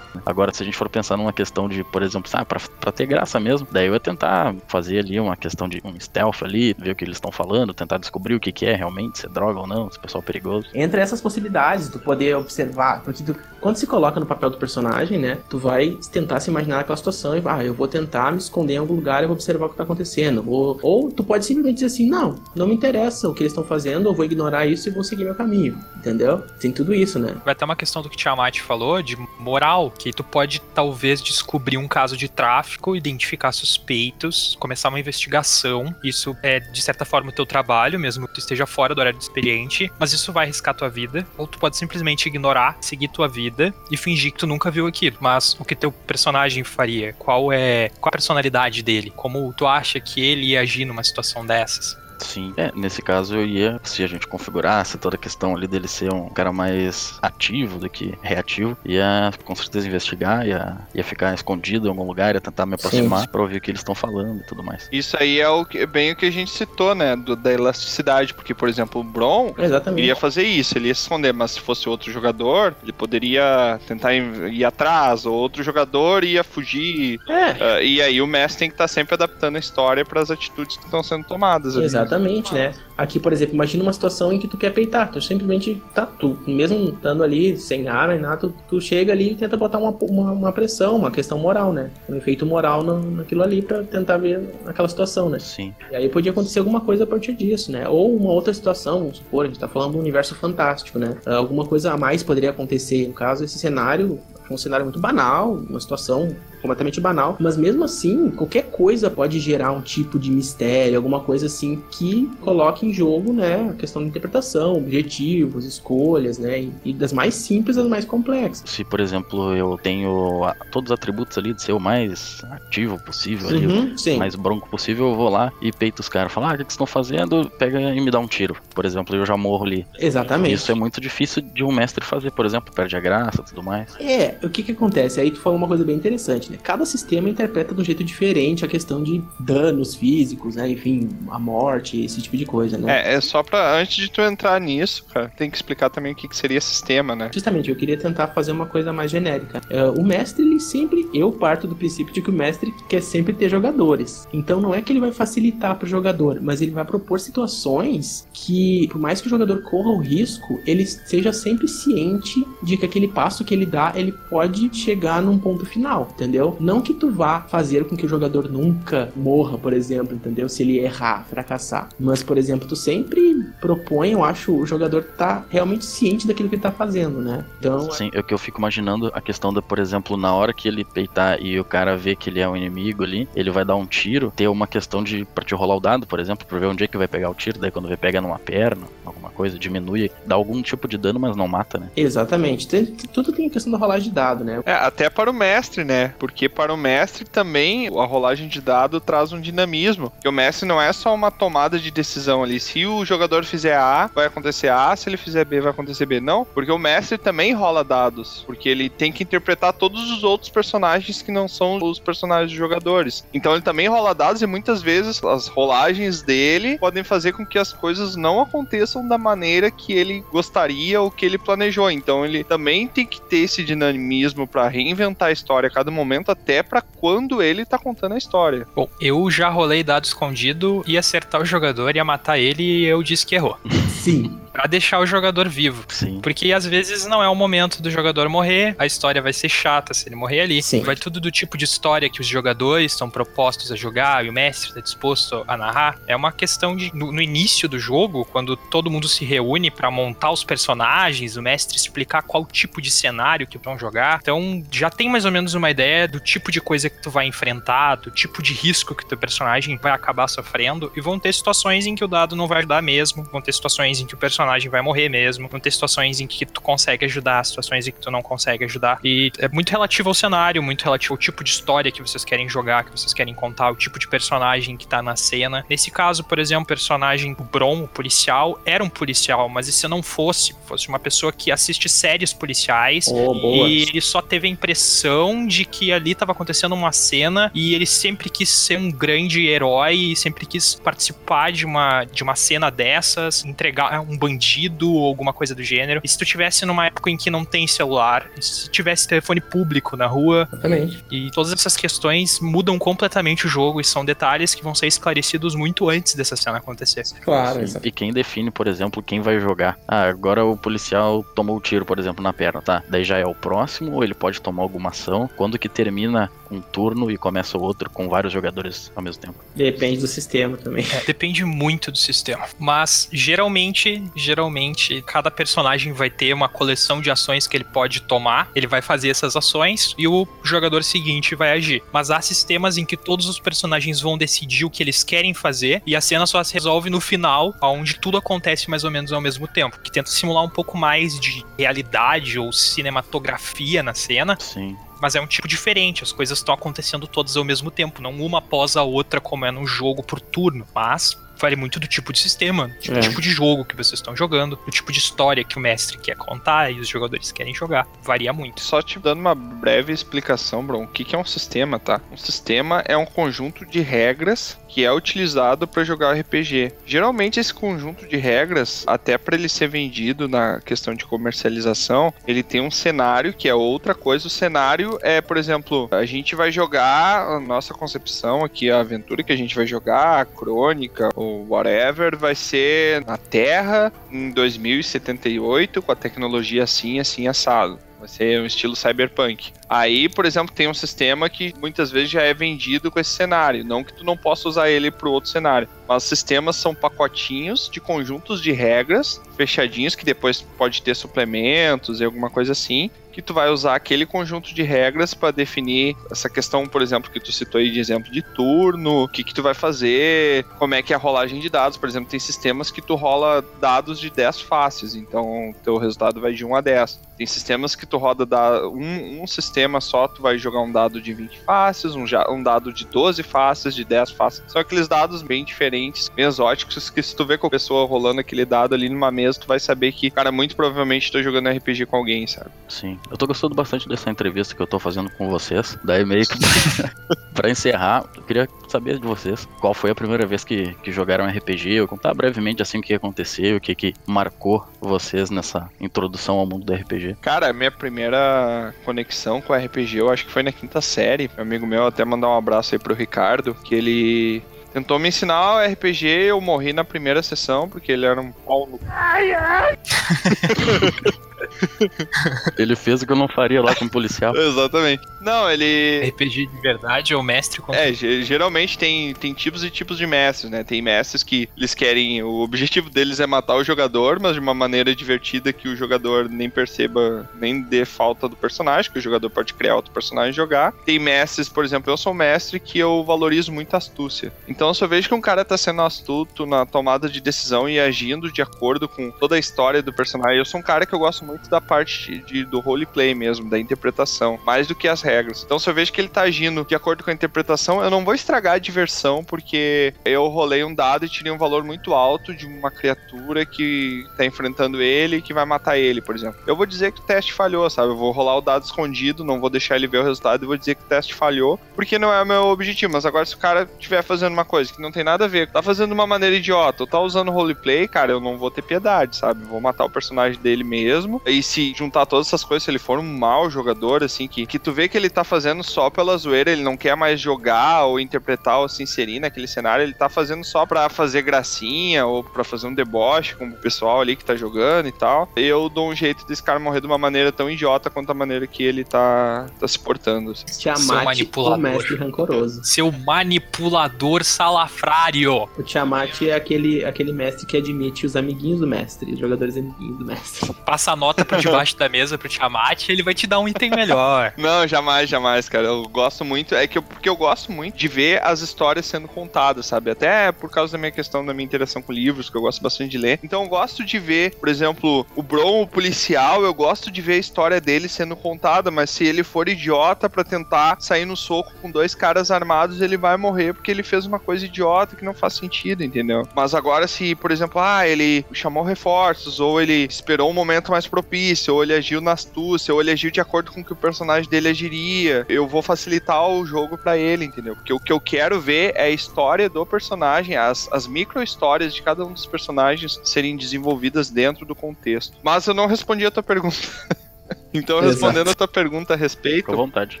Agora, se a gente for pensar numa questão de, por exemplo, sabe, pra, pra ter graça mesmo, daí eu ia tentar fazer ali uma questão de um stealth ali, ver o que eles estão falando, tentar descobrir o que, que é realmente, se é droga ou não, se é pessoal perigoso. Entre essas possibilidades, tu poder observar, porque tu, quando se coloca no papel do personagem, né, tu vai tentar se imaginar aquela situação e, ah, eu vou tentar me esconder em algum lugar e vou observar o que tá acontecendo. Ou, ou tu pode simplesmente dizer assim, não, não me interessa o que eles estão fazendo, eu vou ignorar isso e vou seguir meu caminho, entendeu? Tem tudo isso, né? Vai ter uma questão do que Tiamat falou, de moral, que tu pode talvez descobrir um caso de tráfico, identificar suspeitos, começar uma investigação. Isso é, de certa forma, o teu trabalho, mesmo que tu esteja fora do horário do expediente, mas isso vai arriscar tua vida. Ou tu pode simplesmente ignorar, seguir tua vida e fingir que tu nunca viu aquilo. Mas o que teu personagem faria? Qual é qual a personalidade dele? Como tu acha que ele ia agir numa situação dessas? Sim. É, nesse caso eu ia, se a gente configurasse toda a questão ali dele ser um cara mais ativo do que reativo, ia com certeza investigar, ia, ia ficar escondido em algum lugar, ia tentar me aproximar pra ouvir o que eles estão falando e tudo mais. Isso aí é o que, bem o que a gente citou, né? do- da elasticidade, porque, por exemplo, o Bron Exatamente. iria fazer isso, ele ia se esconder, mas se fosse outro jogador, ele poderia tentar ir ir atrás, ou outro jogador ia fugir. É, ah, e aí o mestre tem que estar sempre adaptando a história para as atitudes que estão sendo tomadas. ali. Exatamente, né? Aqui, por exemplo, imagina uma situação em que tu quer peitar, tu simplesmente tá, tu, mesmo estando ali sem arma e nada, tu, tu chega ali e tenta botar uma, uma, uma pressão, uma questão moral, né? Um efeito moral na, naquilo ali pra tentar ver aquela situação, né? Sim. E aí podia acontecer alguma coisa a partir disso, né? Ou uma outra situação, vamos supor, a gente tá falando do universo fantástico, né? Ah, Alguma coisa a mais poderia acontecer. No caso, esse cenário um cenário muito banal, uma situação completamente banal, mas mesmo assim, qualquer coisa pode gerar um tipo de mistério, alguma coisa assim que coloque em jogo, né, a questão da interpretação, objetivos, escolhas, né, e, das mais simples às mais complexas. Se, por exemplo, eu tenho a- todos os atributos ali de ser o mais ativo possível, ali, Uhum, o mais bronco possível, eu vou lá e peito os caras. Falo, ah, o que que vocês estão fazendo? Pega e me dá um tiro. Por exemplo, eu já morro ali. Exatamente. Isso é muito difícil de um mestre fazer, por exemplo, perde a graça e tudo mais. É, o que que acontece? Aí tu falou uma coisa bem interessante, né? Cada sistema interpreta de um jeito diferente a questão de danos físicos, né? Enfim, a morte, esse tipo de coisa, né? É, é só pra. Antes de tu entrar nisso, cara, tem que explicar também o que, que seria sistema, né? Justamente, eu queria tentar fazer uma coisa mais genérica. É, o mestre, ele sempre. Eu parto do princípio de que o mestre quer sempre ter jogadores. Então não é que ele vai facilitar pro jogador, mas ele vai propor situações que, por mais que o jogador corra o risco, ele seja sempre ciente de que aquele passo que ele dá, ele pode chegar num ponto final, entendeu? Não que tu vá fazer com que o jogador nunca morra, por exemplo, entendeu? Se ele errar, fracassar. Mas, por exemplo, tu sempre propõe, eu acho, o jogador tá realmente ciente daquilo que ele tá fazendo, né? Então, Sim, é o que eu fico imaginando a questão da, por exemplo, na hora que ele peitar e o cara vê que ele é um inimigo ali, ele vai dar um tiro, ter uma questão de pra te rolar o dado, por exemplo, pra ver onde é que vai pegar o tiro, daí quando vê pega numa perna, alguma coisa, diminui, dá algum tipo de dano, mas não mata, né? Exatamente. Tudo tem a questão da rolagem de dado, né? É, até para o mestre, né? Porque para o mestre também a rolagem de dado traz um dinamismo. O mestre não é só uma tomada de decisão ali. Se o jogador fizer A, vai acontecer A, se ele fizer B, vai acontecer B. Não, porque o mestre também rola dados. Porque ele tem que interpretar todos os outros personagens que não são os personagens dos jogadores. Então ele também rola dados e muitas vezes as rolagens dele podem fazer com que as coisas não aconteçam da maneira que ele gostaria ou que ele planejou. Então ele também tem que ter esse dinamismo pra reinventar a história a cada momento, até pra quando ele tá contando a história. Bom, eu já rolei dado escondido, ia acertar o jogador, ia matar ele e eu disse que errou. <laughs> Sim. Pra deixar o jogador vivo. Sim. Porque às vezes não é o momento do jogador morrer, a história vai ser chata se ele morrer ali. Sim. Vai tudo do tipo de história que os jogadores estão propostos a jogar e o mestre está disposto a narrar. É uma questão de. No, no início do jogo, quando todo mundo se reúne pra montar os personagens, o mestre explicar qual tipo de cenário que vão jogar. Então já tem mais ou menos uma ideia do tipo de coisa que tu vai enfrentar, do tipo de risco que teu personagem vai acabar sofrendo. E vão ter situações em que o dado não vai ajudar mesmo, vão ter situações em que o personagem vai morrer mesmo, vão ter situações em que tu consegue ajudar, situações em que tu não consegue ajudar. E é muito relativo ao cenário, muito relativo ao tipo de história que vocês querem jogar, que vocês querem contar, o tipo de personagem que tá na cena. Nesse caso, por exemplo, o personagem o Bron, o policial, era um policial, mas e se não fosse? Fosse uma pessoa que assiste séries policiais Oh, e ele só teve a impressão de que ali tava acontecendo uma cena e ele sempre quis ser um grande herói e sempre quis participar de uma, de uma cena dessas, entregar um bandido ou alguma coisa do gênero. E se tu tivesse numa época em que não tem celular, e se tivesse telefone público na rua, Exatamente. e todas essas questões mudam completamente o jogo e são detalhes que vão ser esclarecidos muito antes dessa cena acontecer. Claro, exato. E quem define, por exemplo, quem vai jogar? Ah, agora o policial tomou o tiro, por exemplo, na perna, tá? Daí já é o próximo ou ele pode tomar alguma ação? Quando que termina um turno e começa o outro com vários jogadores ao mesmo tempo? Depende do sistema também. Depende muito do sistema. Mas geralmente, geralmente, cada personagem vai ter uma coleção de ações que ele pode tomar. Ele vai fazer essas ações e o jogador seguinte vai agir. Mas há sistemas em que todos os personagens vão decidir o que eles querem fazer e a cena só se resolve no final, onde tudo acontece mais ou menos ao mesmo tempo. Que tenta simular um pouco mais de realidade ou cinematografia na cena, Sim. Mas é um tipo diferente, as coisas estão acontecendo todas ao mesmo tempo, não uma após a outra, como é num jogo por turno. Mas vale muito do tipo de sistema, do É. tipo de jogo que vocês estão jogando, do tipo de história que o mestre quer contar e os jogadores querem jogar. Varia muito. Só te dando uma breve explicação, Bron, o que, que é um sistema, tá? Um sistema é um conjunto de regras que é utilizado para jogar RPG. Geralmente esse conjunto de regras, até para ele ser vendido na questão de comercialização, ele tem um cenário que é outra coisa. O cenário é, por exemplo, a gente vai jogar a nossa concepção aqui, a aventura que a gente vai jogar, a crônica whatever, vai ser na Terra em 2078 com a tecnologia assim, assim assado. Vai ser um estilo cyberpunk. Aí, por exemplo, tem um sistema que muitas vezes já é vendido com esse cenário. Não que tu não possa usar ele para outro cenário. Mas sistemas são pacotinhos de conjuntos de regras fechadinhos que depois pode ter suplementos e alguma coisa assim que tu vai usar aquele conjunto de regras para definir essa questão, por exemplo, que tu citou aí de exemplo de turno, o que que tu vai fazer, como é que é a rolagem de dados, por exemplo, tem sistemas que tu rola dados de 10 faces, então teu resultado vai de 1 a 10. Tem sistemas que tu roda da, um, um sistema só, tu vai jogar um dado de 20 faces, um, um dado de 12 faces, de 10 faces. São aqueles dados bem diferentes, bem exóticos, que se tu vê com a pessoa rolando aquele dado ali numa mesa, tu vai saber que, cara, muito provavelmente tô jogando RPG com alguém, sabe? Sim. Eu tô gostando bastante dessa entrevista que eu tô fazendo com vocês. Daí meio que <laughs> pra encerrar, eu queria saber de vocês qual foi a primeira vez que, que jogaram RPG. Eu contar brevemente assim o que aconteceu, o que, que marcou vocês nessa introdução ao mundo do RPG. Cara, minha primeira conexão com RPG eu acho que foi na quinta série. Meu amigo meu, até mandar um abraço aí pro Ricardo, que ele tentou me ensinar o RPG, eu morri na primeira sessão, porque ele era um pau no. Ai, ai! <laughs> <laughs> ele fez o que eu não faria lá com policial. <laughs> Exatamente. Não, ele. RPG de verdade ou mestre contra... É, geralmente tem, tem tipos e tipos de mestres, né? Tem mestres que eles querem. O objetivo deles é matar o jogador, mas de uma maneira divertida que o jogador nem perceba, nem dê falta do personagem, que o jogador pode criar outro personagem e jogar. Tem mestres, por exemplo, eu sou um mestre que eu valorizo muito a astúcia. Então eu só vejo que um cara tá sendo astuto na tomada de decisão e agindo de acordo com toda a história do personagem. Eu sou um cara que eu gosto muito da parte de, do roleplay mesmo, da interpretação, mais do que as regras. Então, se eu vejo que ele tá agindo de acordo com a interpretação, eu não vou estragar a diversão, porque eu rolei um dado e tirei um valor muito alto de uma criatura que tá enfrentando ele e que vai matar ele, por exemplo. Eu vou dizer que o teste falhou, sabe? Eu vou rolar o dado escondido, não vou deixar ele ver o resultado e vou dizer que o teste falhou, porque não é o meu objetivo. Mas agora, se o cara estiver fazendo uma coisa que não tem nada a ver, tá fazendo de uma maneira idiota, ou tá usando roleplay, cara, eu não vou ter piedade, sabe? Vou matar o personagem dele mesmo. E se juntar todas essas coisas, se ele for um mau jogador, assim, que, que tu vê que ele tá fazendo só pela zoeira, ele não quer mais jogar ou interpretar ou se inserir naquele cenário, ele tá fazendo só pra fazer gracinha ou pra fazer um deboche com o pessoal ali que tá jogando e tal. Eu dou um jeito desse cara morrer de uma maneira tão idiota quanto a maneira que ele tá, tá se portando. Assim. Tiamat, Seu manipulador. o mestre rancoroso. Seu manipulador salafrário. O Tiamat é aquele, aquele mestre que admite os amiguinhos do mestre, os jogadores amiguinhos do mestre. Passa a nota pro debaixo da mesa pro Tiamat, ele vai te dar um item melhor. <laughs> Não, jamais, jamais, cara. Eu gosto muito, é que eu, porque eu gosto muito de ver as histórias sendo contadas, sabe? Até por causa da minha questão da minha interação com livros, que eu gosto bastante de ler. Então eu gosto de ver, por exemplo, o Bron, o policial, eu gosto de ver a história dele sendo contada, mas se ele for idiota para tentar sair no soco com dois caras armados, ele vai morrer porque ele fez uma coisa idiota que não faz sentido, entendeu? Mas agora se, por exemplo, ah, ele chamou reforços ou ele esperou um momento mais propício, ou ele agiu na astúcia, ou ele agiu de acordo com o que o personagem dele agiria. Eu vou facilitar o jogo para ele, entendeu? Porque o que eu quero ver é a história do personagem, as, as micro-histórias de cada um dos personagens serem desenvolvidas dentro do contexto. Mas eu não respondi a tua pergunta. <laughs> Então, respondendo Exato. a tua pergunta a respeito, Com vontade.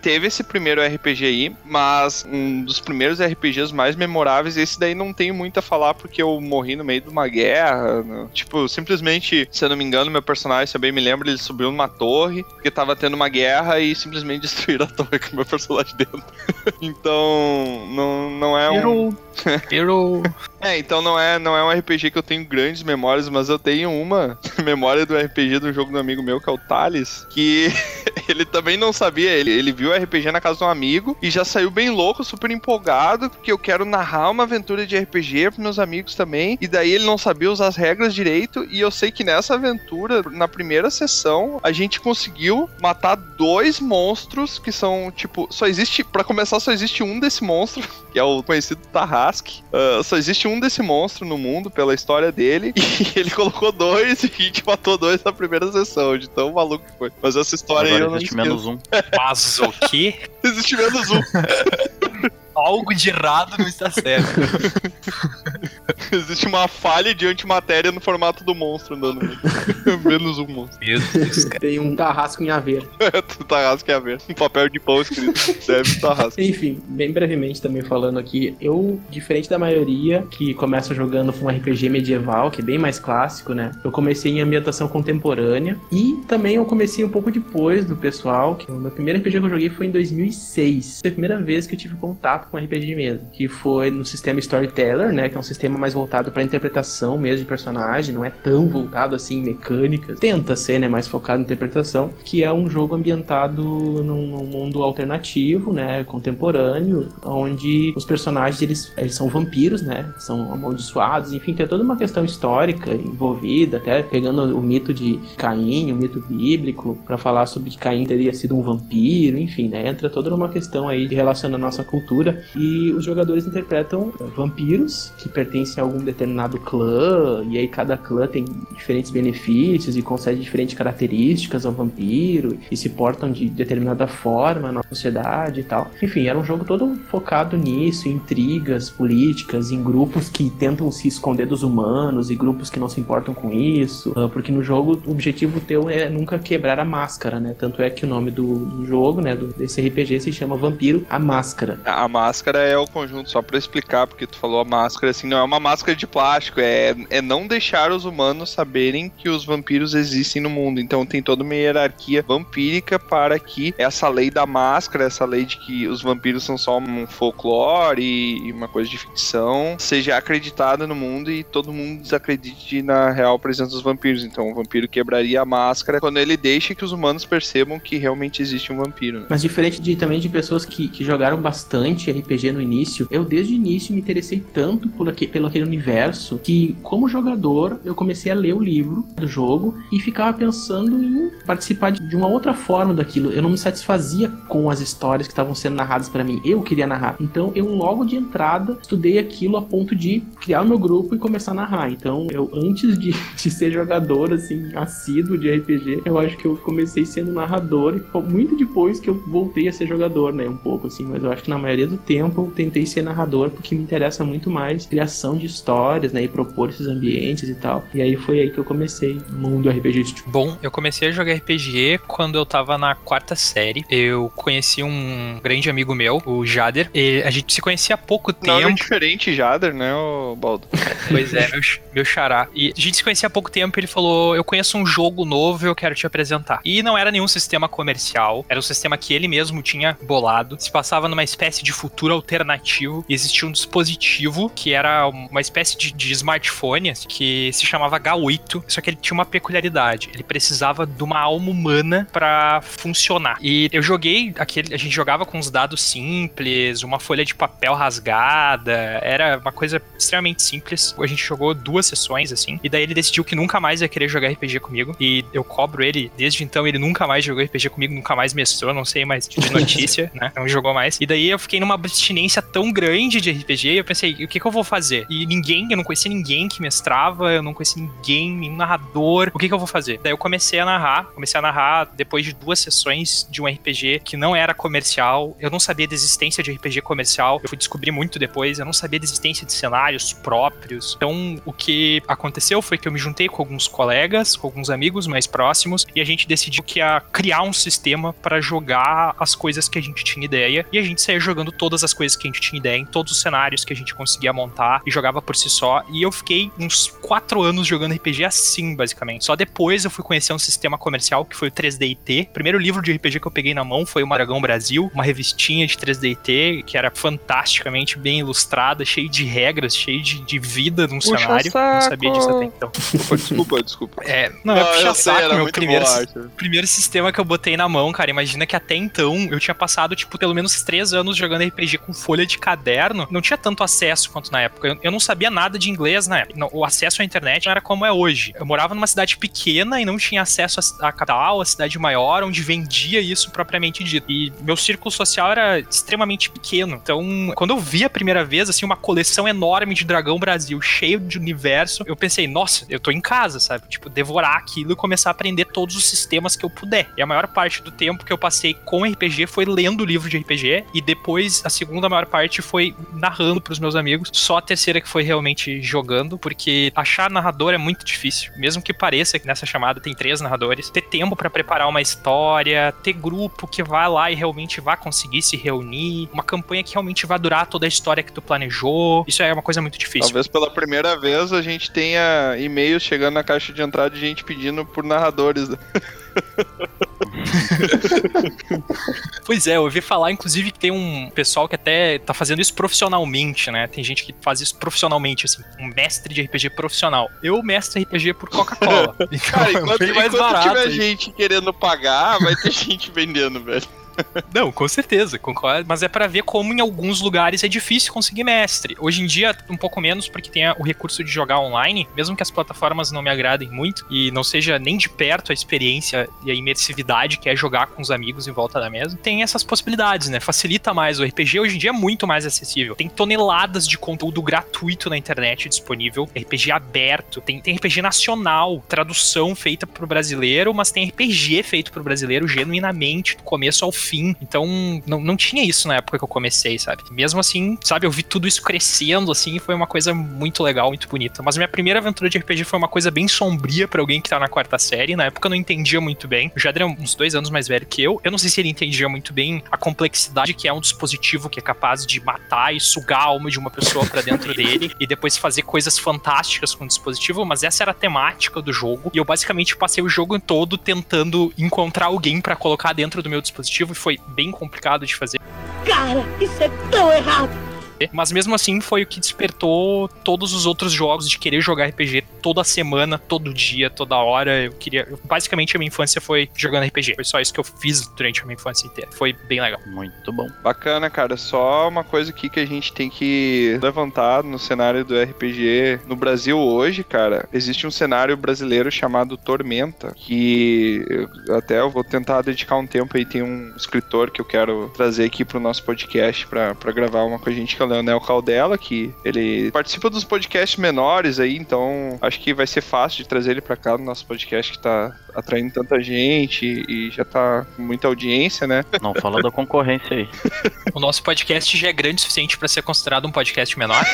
teve esse primeiro RPG aí, mas um dos primeiros RPGs mais memoráveis, esse daí não tenho muito a falar porque eu morri no meio de uma guerra. Né? Tipo, simplesmente, se eu não me engano, meu personagem, se eu bem me lembro, ele subiu numa torre, porque tava tendo uma guerra e simplesmente <laughs> destruíram a torre com meu personagem dentro. <laughs> então, não, não é um. Hero. <laughs> É, então não é, não é um RPG que eu tenho grandes memórias, mas eu tenho uma memória do RPG do jogo do amigo meu, que é o Thales, que <laughs> ele também não sabia. Ele, ele viu o RPG na casa de um amigo e já saiu bem louco, super empolgado, porque eu quero narrar uma aventura de RPG pros meus amigos também. E daí ele não sabia usar as regras direito. E eu sei que nessa aventura, na primeira sessão, a gente conseguiu matar dois monstros que são, tipo, só existe, para começar, só existe um desse monstro, <laughs> que é o conhecido Tarrasque. Uh, só existe um desse monstro no mundo pela história dele. <laughs> E ele colocou dois <laughs> e a gente matou dois na primeira sessão, de tão maluco que foi. Mas essa história Agora aí eu não existe menos um. Mas o quê? <laughs> existe menos um. Algo de errado não está certo. <laughs> Existe uma falha de antimatéria no formato do monstro andando. <laughs> Menos um monstro. Deus. <laughs> Tem um tarrasco em aveiro. tu Tarrasco quer ver. Um papel de pão escrito. Deve Tarrasco. Enfim, bem brevemente também falando aqui, eu, diferente da maioria que começa jogando com um RPG medieval, que é bem mais clássico, né? Eu comecei em ambientação contemporânea e também eu comecei um pouco depois do pessoal, que o meu primeiro RPG que eu joguei foi em 2006. Foi a primeira vez que eu tive contato com RPG mesa, que foi no sistema Storyteller, né? Que é um sistema mais voltado para interpretação mesmo de personagem, não é tão voltado assim em mecânicas. Tenta ser, né? Mais focado em interpretação, que é um jogo ambientado num, num mundo alternativo, né? Contemporâneo, onde os personagens eles, eles são vampiros, né? São amaldiçoados, enfim, tem toda uma questão histórica envolvida, até pegando o mito de Caim, o mito bíblico, para falar sobre que Caim teria sido um vampiro, enfim, né? Entra toda uma questão aí de relação à nossa cultura e os jogadores interpretam vampiros que pertencem a algum determinado clã e aí cada clã tem diferentes benefícios e concede diferentes características ao vampiro e se portam de determinada forma na sociedade e tal. Enfim, era um jogo todo focado nisso, em intrigas políticas, em grupos que tentam se esconder dos humanos e grupos que não se importam com isso, ah, porque no jogo o objetivo teu é nunca quebrar a máscara, né? Tanto é que o nome do, do jogo, né, do, desse RPG se chama Vampiro a Máscara. A máscara é o conjunto, só pra explicar, porque tu falou a máscara, assim, não é uma máscara de plástico, é, é não deixar os humanos saberem que os vampiros existem no mundo. Então tem toda uma hierarquia vampírica para que essa lei da máscara, essa lei de que os vampiros são só um folclore e uma coisa de ficção, seja acreditada no mundo e todo mundo desacredite na real presença dos vampiros. Então o vampiro quebraria a máscara quando ele deixa que os humanos percebam que realmente existe um vampiro. Né? Mas diferente de também de pessoas que, que jogaram bastante RPG no início, eu desde o início me interessei tanto por pelo aquele universo que, como jogador, eu comecei a ler o livro do jogo e ficava pensando em participar de, uma outra forma daquilo. Eu não me satisfazia com as histórias que estavam sendo narradas para mim. Eu queria narrar. Então, eu logo de entrada estudei aquilo a ponto de criar o meu grupo e começar a narrar. Então, eu antes de, <laughs> de ser jogador assim assíduo de RPG, eu acho que eu comecei sendo narrador e muito depois que eu voltei a ser jogador, né, um pouco assim, mas eu acho que na maioria do tempo eu tentei ser narrador porque me interessa muito mais criação de histórias, né, e propor esses ambientes e tal. E aí foi aí que eu comecei no mundo RPGístico. Bom, eu comecei a jogar RPG quando eu tava na quarta série. Eu conheci um grande amigo meu, o Jader. E a gente se conhecia há pouco Não é tempo. diferente, Jader, né, ô Baldo? <laughs> Pois é, meu, meu xará. E a gente se conhecia há pouco tempo ele falou: Eu conheço um jogo novo eu quero te apresentar. E não era nenhum sistema comercial, era um sistema que ele mesmo tinha bolado. Se passava numa espécie de futuro alternativo. E existia um dispositivo que era uma espécie de, de smartphone que se chamava H8. Só que ele tinha uma peculiaridade: ele precisava de uma alma humana para funcionar. E eu joguei aquele. A gente jogava com os dados simples, uma folha de papel rasgada. Era uma coisa extremamente simples. A gente jogou duas sessões, assim. E daí ele decidiu que nunca mais ia querer jogar RPG comigo. E eu cobro ele. Desde então, ele nunca mais jogou RPG comigo, nunca mais mestrou, não sei mais de <laughs> notícia, né? Não jogou mais. E daí eu fiquei numa abstinência tão grande de RPG. E eu pensei, o que, que eu vou fazer? E ninguém, eu não conhecia ninguém que mestrava, eu não conhecia ninguém, nenhum narrador. O que, que eu vou fazer? Daí eu comecei a narrar. Comecei a narrar depois de duas sessões de um RPG que não era comercial. Eu não sabia da existência de RPG comercial. Eu fui descobrir muito depois. Eu não sabia da existência de cenários próprios. Então, o que aconteceu foi que eu me juntei com alguns colegas, com alguns amigos mais próximos, e a gente decidiu que ia criar um sistema para jogar as coisas que a gente tinha ideia. E a gente saía jogando todas as coisas que a gente tinha ideia, em todos os cenários que a gente conseguia montar, e jogava por si só. E eu fiquei uns quatro anos jogando RPG assim, basicamente. Só depois eu fui conhecer um sistema comercial que foi o 3DT. O primeiro livro de RPG que eu peguei na mão foi o Maragão Brasil, uma revistinha de 3DT que era fantasticamente bem ilustrada, cheio de regras, cheio de, de vida num Puxa cenário. Não sabia disso até então. Desculpa, desculpa, desculpa. É, não, é Não, puxar eu sei, saco, era meu primeiro, primeiro sistema que eu botei na mão, cara. Imagina que até então eu tinha passado, tipo, pelo menos três anos jogando RPG com folha de caderno. Não tinha tanto acesso quanto na época. Eu, eu não sabia nada de inglês na época. O acesso à internet não era como é hoje. Eu morava numa cidade pequena e não tinha acesso à capital, à cidade maior, onde vendia isso propriamente dito. E meu círculo social era extremamente pequeno. Então, quando eu vi a primeira vez, assim, uma coleção enorme de Dragão Brasil, cheio de universo, eu pensei, nossa, eu tô em casa, sabe? Tipo, devorar aquilo e começar a aprender todos os sistemas que eu puder. E a maior parte do tempo que eu passei com RPG foi lendo livro de RPG, e depois a segunda maior parte foi narrando pros meus amigos. Só a terceira que foi realmente jogando, porque achar narrador é muito difícil. Mesmo que pareça que nessa chamada tem três narradores, ter tempo para preparar uma história, ter grupo que vá lá e realmente vá conseguir se reunir, uma campanha que realmente vai durar toda a história que tu planejou, isso é uma coisa muito difícil. Talvez pela primeira vez a gente tenha e-mails chegando na caixa de entrada de gente pedindo por narradores. <laughs> <laughs> Pois é, eu ouvi falar, inclusive, que tem um pessoal que até tá fazendo isso profissionalmente, né? Tem gente que faz isso profissionalmente, assim, um mestre de RPG profissional. Eu, mestre de RPG por Coca-Cola. <laughs> Então, Cara, é enquanto, bem mais enquanto barato. tiver aí. gente querendo pagar, vai ter <laughs> gente vendendo, velho. Não, com certeza, concordo. Mas é pra ver como em alguns lugares é difícil conseguir mestre. Hoje em dia, um pouco menos, porque tem o recurso de jogar online, mesmo que as plataformas não me agradem muito e não seja nem de perto a experiência e a imersividade que é jogar com os amigos em volta da mesa. Tem essas possibilidades, né? Facilita mais. O RPG hoje em dia é muito mais acessível. Tem toneladas de conteúdo gratuito na internet disponível, RPG aberto, tem, tem RPG nacional, tradução feita pro brasileiro, mas tem RPG feito pro brasileiro genuinamente, do começo ao fim. Então, não, não tinha isso na época que eu comecei, sabe? Mesmo assim, sabe, eu vi tudo isso crescendo, assim, foi uma coisa muito legal, muito bonita. Mas minha primeira aventura de RPG foi uma coisa bem sombria pra alguém que tá na quarta série. Na época eu não entendia muito bem. O Jadre é uns dois anos mais velho que eu. Eu não sei se ele entendia muito bem a complexidade que é um dispositivo que é capaz de matar e sugar a alma de uma pessoa pra dentro dele <laughs> e depois fazer coisas fantásticas com o dispositivo, mas essa era a temática do jogo. E eu basicamente passei o jogo todo tentando encontrar alguém pra colocar dentro do meu dispositivo foi bem complicado de fazer. Cara, isso é tão errado. Mas mesmo assim foi o que despertou todos os outros jogos de querer jogar RPG toda semana, todo dia, toda hora. Eu queria. basicamente a minha infância foi jogando RPG. Foi só isso que eu fiz durante a minha infância inteira. Foi bem legal. Muito bom. Bacana, cara. Só uma coisa aqui que a gente tem que levantar no cenário do RPG no Brasil hoje, cara. Existe um cenário brasileiro chamado Tormenta, que eu- até eu vou tentar dedicar um tempo aí. Tem um escritor que eu quero trazer aqui pro nosso podcast pra, pra gravar uma com a gente, que é Leonel Caldela, que ele participa dos podcasts menores aí, então acho que vai ser fácil de trazer ele pra cá no nosso podcast que tá atraindo tanta gente e já tá com muita audiência, né? Não fala da concorrência aí. <laughs> O nosso podcast já é grande o suficiente pra ser considerado um podcast menor.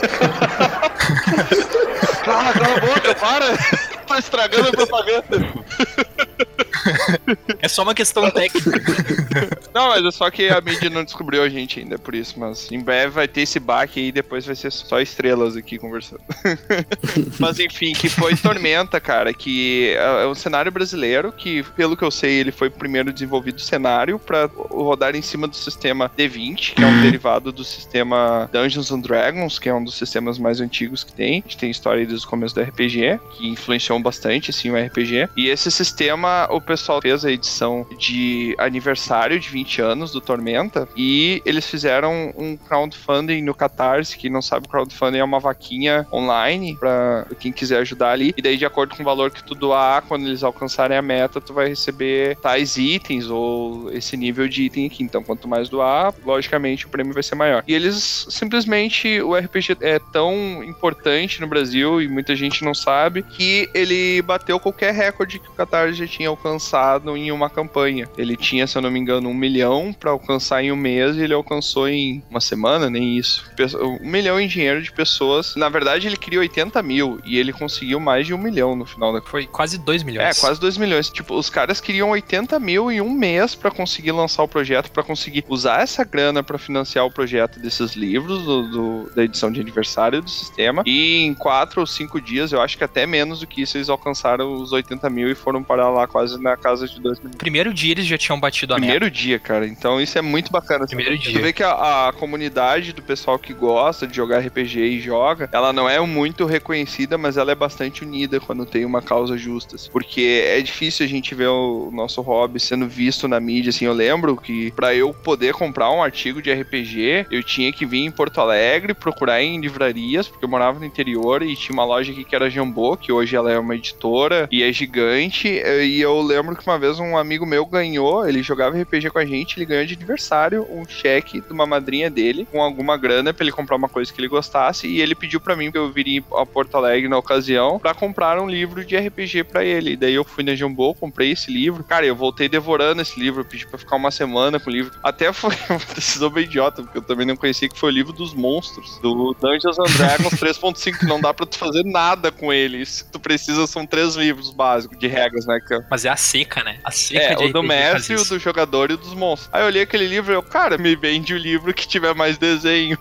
Cala, <laughs> cala a boca, para! tá estragando a propaganda. <laughs> <laughs> É só uma questão técnica. <laughs> Não, mas é só que a mídia não descobriu a gente ainda, por isso. Mas em breve vai ter esse baque aí, depois vai ser só estrelas aqui conversando. <laughs> mas enfim, que foi Tormenta, cara, que é é um cenário brasileiro que, pelo que eu sei, ele foi o primeiro desenvolvido cenário pra rodar em cima do sistema D20, que é um derivado do sistema Dungeons and Dragons, que é um dos sistemas mais antigos que tem. A gente tem história desde o começo do RPG, que influenciou bastante, assim, o RPG. E esse sistema, o pessoal fez a edição de aniversário de 20 anos do Tormenta e eles fizeram um crowdfunding no Catarse, que não sabe, crowdfunding é uma vaquinha online pra quem quiser ajudar ali. E daí, de acordo com o valor que tu doar, quando eles alcançarem a meta, tu vai receber tais itens ou esse nível de item aqui. Então, quanto mais doar, logicamente o prêmio vai ser maior. E eles simplesmente, o RPG é tão importante no Brasil e muita gente não sabe que ele bateu qualquer recorde que o Catarse já tinha alcançado em uma campanha. Ele tinha, se eu não me engano, um milhão pra alcançar em um mês e ele alcançou em uma semana, nem isso. Um milhão em dinheiro de pessoas. Na verdade, ele queria 80 mil e ele conseguiu mais de um milhão no final da Foi quase 2 é, milhões. quase 2 milhões. Tipo, os caras queriam 80 mil em um mês pra conseguir lançar o projeto, pra conseguir usar essa grana pra financiar o projeto desses livros, do, do- da edição de aniversário do sistema. E em 4 ou 5 dias, eu acho que até menos do que isso, eles alcançaram os 80 mil e foram parar lá quase na casa de 2 milhões. Primeiro dia eles já tinham batido a meta. Primeiro dia, cara. Então isso é muito bacana. Primeiro Tu dia. vê que a, a comunidade do pessoal que gosta de jogar RPG e joga, ela não é muito reconhecida, mas ela é bastante unida quando tem uma causa justa. assim. Porque é difícil a gente ver o nosso hobby sendo visto na mídia. Assim, eu lembro que pra eu poder comprar um artigo de RPG, eu tinha que vir em Porto Alegre, procurar em livrarias, porque eu morava no interior e tinha uma loja aqui que era Jambô, que hoje ela é uma editora e é gigante. E eu lembro que uma vez um amigo meu ganhou, ele jogava RPG com a gente, ele ganhou de aniversário um cheque de uma madrinha dele com alguma grana pra ele comprar uma coisa que ele gostasse e ele pediu pra mim que eu viria a Porto Alegre na ocasião pra comprar um livro de RPG pra ele. E daí eu fui na Jumbo, comprei esse livro. Cara, eu voltei devorando esse livro, eu pedi pra ficar uma semana com o livro. Até foi <laughs> uma decisão bem idiota, porque eu também não conhecia que foi o livro dos monstros, do Dungeons and Dragons <laughs> 3.5, que não dá pra tu fazer nada com eles. Tu precisa, são três livros básicos de regras, né? Que Mas é a seca, né? A seca é, de o do mestre, o do jogador e o dos monstros. Aí eu olhei aquele livro e eu, cara, me vende o livro que tiver mais desenho.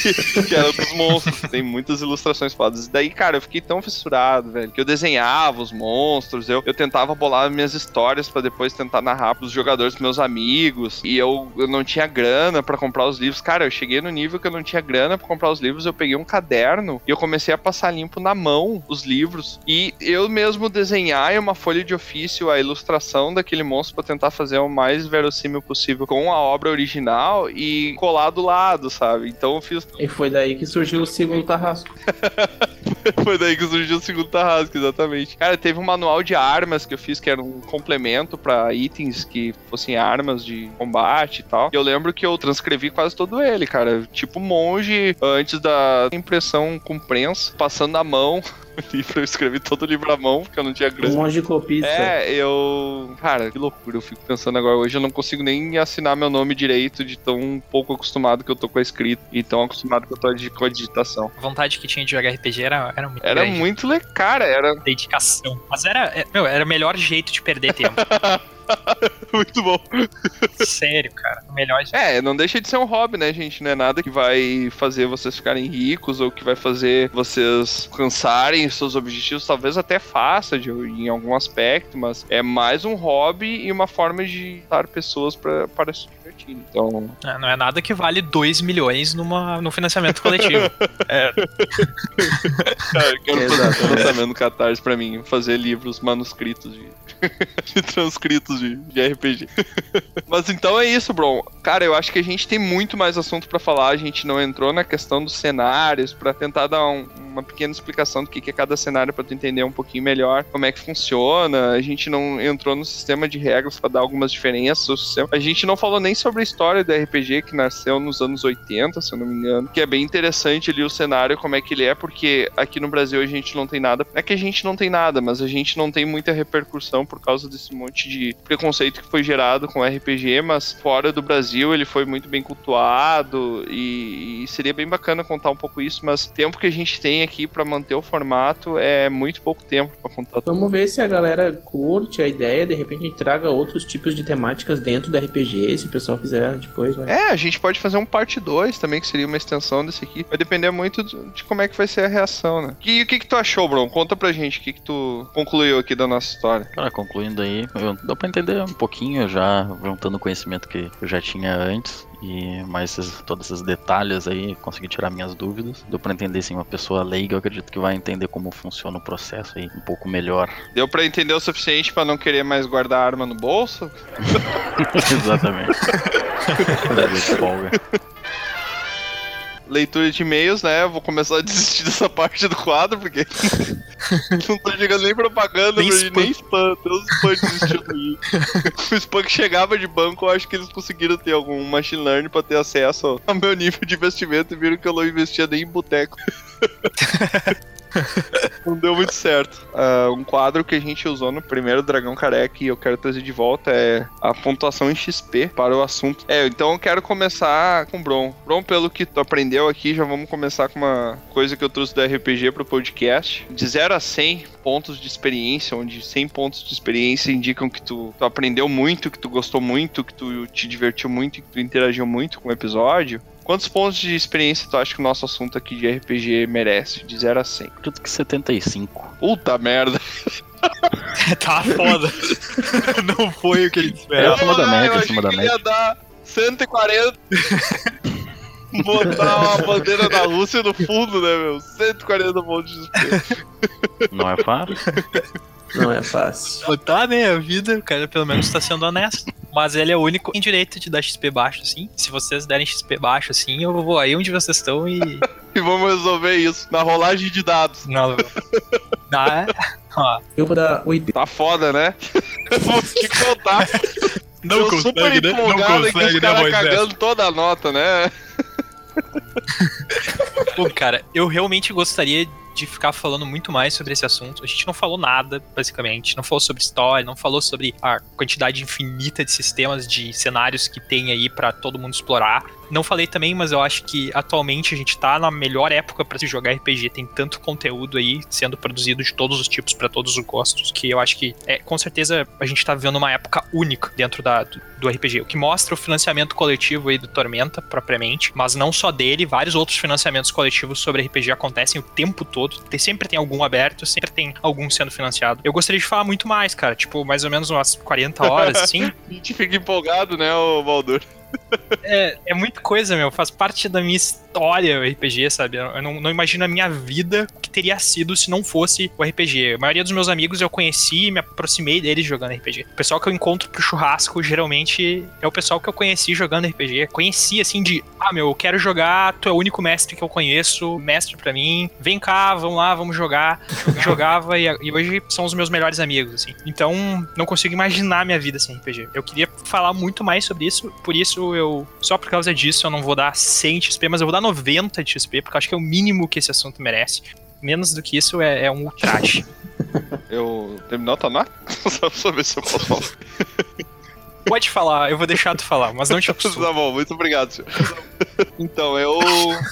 que, <laughs> que era o dos monstros. Tem muitas ilustrações fodas. Daí, cara, eu fiquei tão fissurado, velho, que eu desenhava os monstros, eu, eu tentava bolar minhas histórias pra depois tentar narrar pros jogadores, pros meus amigos. E eu, eu não tinha grana pra comprar os livros. Cara, eu cheguei no nível que eu não tinha grana pra comprar os livros. Eu peguei um caderno e eu comecei a passar limpo na mão os livros. E eu mesmo desenhar em uma folha de ofício a ilustração daquele monstro pra tentar fazer o mais verossímil possível com a obra original e colar do lado, sabe? Então eu fiz. E foi daí que surgiu o segundo Tarrasco. <laughs> <laughs> Foi daí que surgiu o segundo Tarrasco, exatamente. Cara, teve um manual de armas que eu fiz que era um complemento pra itens que fossem armas de combate e tal. E eu lembro que eu transcrevi quase todo ele, cara. Tipo monge, antes da impressão com prensa, passando a mão. <laughs> Livro, eu escrevi todo o livro à mão, porque eu não tinha Um grana. monte de copista. É, eu. Cara, que loucura. Eu fico pensando agora. Hoje eu não consigo nem assinar meu nome direito de tão pouco acostumado que eu tô com a escrita e tão acostumado que eu tô de- com a digitação. A vontade que tinha de jogar RPG era, era muito Era grande. muito legal, cara. Era <laughs> Dedicação. Mas era, é, meu, era o melhor jeito de perder tempo. <laughs> muito bom. Sério, cara. O melhor jeito. É, não deixa de ser um hobby, né, gente? Não é nada que vai fazer vocês ficarem ricos ou que vai fazer vocês alcançarem seus objetivos. Talvez até faça de, em algum aspecto, mas é mais um hobby e uma forma de dar pessoas pra, para divertir. Então, É, Não é nada que vale 2 milhões numa, no financiamento coletivo. <laughs> é, cara, eu quero fazer Exatamente. um lançamento no Catarse pra mim, fazer livros manuscritos de, <laughs> de transcritos de, de RPG. Mas então é isso, Bron. Cara, eu acho que a gente tem muito mais assunto pra falar. A gente não entrou na questão dos cenários pra tentar dar um- uma pequena explicação do que que é cada cenário pra tu entender um pouquinho melhor como é que funciona. A gente não entrou no sistema de regras pra dar algumas diferenças. A gente não falou nem sobre a história do RPG que nasceu nos anos 80, se eu não me engano, que é bem interessante ali o cenário como é que ele é, porque aqui no Brasil a gente não tem nada. Não é que a gente não tem nada, mas a gente não tem muita repercussão por causa desse monte de preconceito que foi gerado com o RPG, mas fora do Brasil ele foi muito bem cultuado e, e seria bem bacana contar um pouco isso, mas o tempo que a gente tem aqui pra manter o formato é muito pouco tempo pra contar tudo. Vamos ver se a galera curte a ideia, de repente a gente traga outros tipos de temáticas dentro do RPG, se o pessoal fizer depois, vai. É, a gente pode fazer um parte 2 também, que seria uma extensão desse aqui. Vai depender muito de como é que vai ser a reação, né? E o que, que tu achou, Bron? Conta pra gente o que, que tu concluiu aqui da nossa história. Cara, concluindo aí, eu, deu pra entender um pouquinho já, juntando o conhecimento que eu já tinha antes. E mais esses, todos esses detalhes aí, consegui tirar minhas dúvidas. Deu pra entender, sim, uma pessoa leiga, eu acredito que vai entender como funciona o processo aí um pouco melhor. Deu pra entender o suficiente pra não querer mais guardar arma no bolso? <laughs> Exatamente. Leitura de e-mails, né? Eu vou começar a desistir <laughs> dessa parte do quadro, porque <laughs> não tô chegando nem propaganda, Nem nem, spam. nem spam. Até os spam desistiram <laughs> aí. O spam que chegava de banco, eu acho que eles conseguiram ter algum machine learning pra ter acesso ao meu nível de investimento e viram que eu não investia nem em boteco. <laughs> <laughs> Não deu muito certo. Ah, um quadro que a gente usou no primeiro Dragão Careca e eu quero trazer de volta é a pontuação em XP para o assunto. É, então eu quero começar com o Bron. Bron, pelo que tu aprendeu aqui, já vamos começar com uma coisa que eu trouxe do RPG pro podcast. De 0 a 100 pontos de experiência, onde 100 pontos de experiência indicam que tu, tu aprendeu muito, que tu gostou muito, que tu te divertiu muito que tu interagiu muito com o episódio. Quantos pontos de experiência tu acha que o nosso assunto aqui de RPG merece? De 0 a 100. Acredito que 75. Puta merda. <laughs> tá foda. <laughs> Não foi o que ele É esperava. acima da média, eu acima achei da que média. ia dar 140. <laughs> Botar uma bandeira da Rússia no fundo, né, meu? 140 pontos de XP. Não é fácil. Não é fácil. Tá, né? A vida, o cara pelo menos tá sendo honesto. Mas ele é o único em direito de dar XP baixo, assim. Se vocês derem XP baixo, assim, eu vou aí onde vocês estão e. <laughs> E vamos resolver isso na rolagem de dados. Não. Não, é- Ah, Eu vou dar 80. Tá foda, né? Vou te contar. não Eu consegue, super né? Não consegue, né, Moisés? cagando toda a nota, né? Pô, cara, eu realmente gostaria de ficar falando muito mais sobre esse assunto. A gente não falou nada, basicamente. Não falou sobre história, não falou sobre a quantidade infinita de sistemas, de cenários que tem aí pra todo mundo explorar. Não falei também, mas eu acho que atualmente a gente tá na melhor época pra se jogar RPG. Tem tanto conteúdo aí sendo produzido de todos os tipos pra todos os gostos, que eu acho que é com certeza a gente tá vivendo uma época única dentro da, do, do RPG. O que mostra o financiamento coletivo aí do Tormenta, propriamente, mas não só dele, vários outros financiamentos coletivos sobre RPG acontecem o tempo todo. Tem, sempre tem algum aberto, sempre tem algum sendo financiado. Eu gostaria de falar muito mais, cara, tipo, mais ou menos umas 40 horas, <laughs> assim. A gente fica empolgado, né, o Valdur? É, é muita coisa, meu. Faz parte da minha história o RPG, sabe? Eu não, não imagino a minha vida que teria sido se não fosse o RPG. A maioria dos meus amigos eu conheci e me aproximei deles jogando RPG. O pessoal que eu encontro pro churrasco geralmente é o pessoal que eu conheci jogando RPG. Conheci assim de, ah, meu, eu quero jogar, tu é o único mestre que eu conheço, mestre pra mim. Vem cá, vamos lá, vamos jogar. <laughs> Jogava e, e hoje são os meus melhores amigos, assim. Então, não consigo imaginar minha vida sem RPG. Eu queria falar muito mais sobre isso, por isso eu, só por causa disso, eu não vou dar 100 de XP, mas eu vou dar 90 de XP, porque eu acho que é o mínimo que esse assunto merece. Menos do que isso é, é um ultraje. <laughs> Eu terminou a nota? <laughs> Só pra saber se eu posso falar. <laughs> Pode falar, eu vou deixar tu falar, mas não te acostumo. Tá bom, muito obrigado, senhor. Então, eu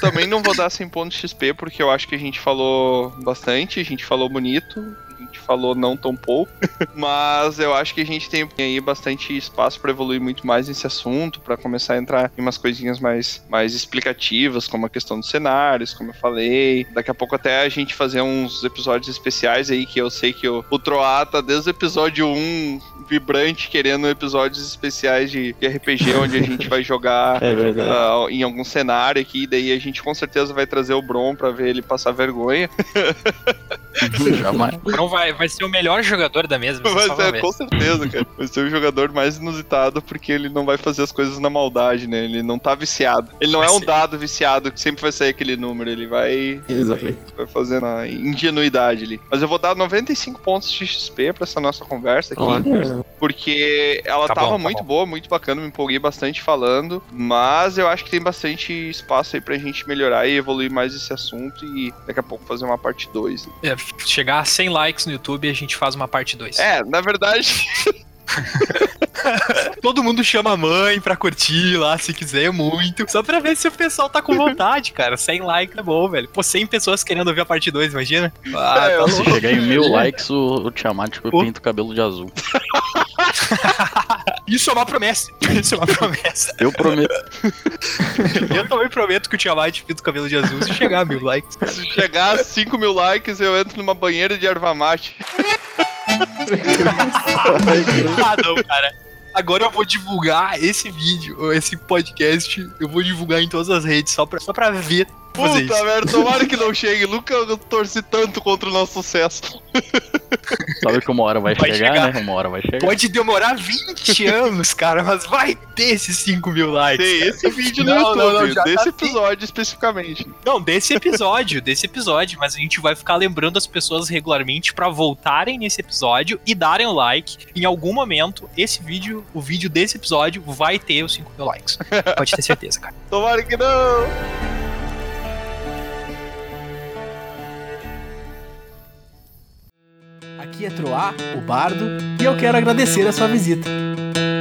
também não vou dar 100 pontos de XP, porque eu acho que a gente falou bastante, a gente falou bonito, falou não tão pouco, <laughs> mas eu acho que a gente tem aí bastante espaço para evoluir muito mais nesse assunto, para começar a entrar em umas coisinhas mais, mais explicativas, como a questão dos cenários, como eu falei. Daqui a pouco até a gente fazer uns episódios especiais aí, que eu sei que o, o Troá tá desde o episódio 1 vibrante, querendo episódios especiais de, de RPG, onde a gente vai jogar <laughs> É ah, em algum cenário aqui, daí a gente com certeza vai trazer o Bron pra ver ele passar vergonha. <laughs> <laughs> Jamais. Não vai, vai ser o melhor jogador da mesa. Vai ser, ver. com certeza, cara. Vai ser o jogador mais inusitado porque ele não vai fazer as coisas na maldade, né? Ele não tá viciado. Ele não Vai é um ser. dado viciado que sempre vai sair aquele número. Ele vai, Exatamente. vai fazer na ingenuidade ali. Mas eu vou dar 95 pontos de XP pra essa nossa conversa aqui. Olha, Porque ela Tá tava bom, tá muito bom. boa, muito bacana, me empolguei bastante falando. Mas eu acho que tem bastante espaço aí pra gente melhorar e evoluir mais esse assunto. E daqui a pouco fazer uma parte 2. É, chegar a 100 likes no YouTube a gente faz uma parte 2. É, na verdade, <laughs> Todo mundo chama a mãe pra curtir lá, se quiser muito. Só pra ver se o pessoal tá com vontade, cara. 100 likes é bom, velho. Pô, 100 pessoas querendo ver a parte 2, imagina? Ah, É, tá Se louco. chegar em mil likes, o, o Tiamat tipo, pinta o cabelo de azul. <laughs> Isso é uma promessa. <laughs> Isso é uma promessa. Eu prometo. <laughs> Eu também prometo que o Tiamat pinta o cabelo de azul se chegar a mil likes. se chegar a 5 mil likes, eu entro numa banheira de erva mate. <laughs> Ah, não, cara. Agora eu vou divulgar esse vídeo, esse podcast, eu vou divulgar em todas as redes, só pra, só pra ver fazer Puta isso. merda, tomara que não <laughs> chegue. Nunca eu torci tanto contra o nosso sucesso. Sabe que uma hora vai, Vai chegar, chegar. né? Uma hora vai chegar. Pode demorar 20 anos, cara, mas vai ter esses 5 mil likes. Tem cara. esse vídeo no Não, YouTube, não, não, já desse tá- episódio especificamente. Não, desse episódio, desse episódio, mas a gente vai ficar lembrando as pessoas regularmente pra voltarem nesse episódio e darem o like. Em algum momento, esse vídeo, o vídeo desse episódio, vai ter os 5 mil likes. Pode ter certeza, cara. <laughs> Tomara que não. Aqui é Troá, o Bardo, e eu quero agradecer a sua visita.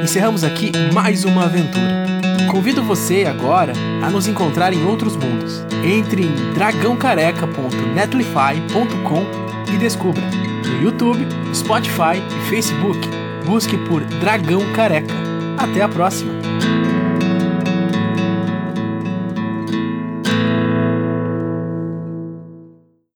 Encerramos aqui mais uma aventura. Convido você agora a nos encontrar em outros mundos. Entre em dragãocareca.netlify.com e descubra. No YouTube, Spotify e Facebook, busque por Dragão Careca. Até a próxima!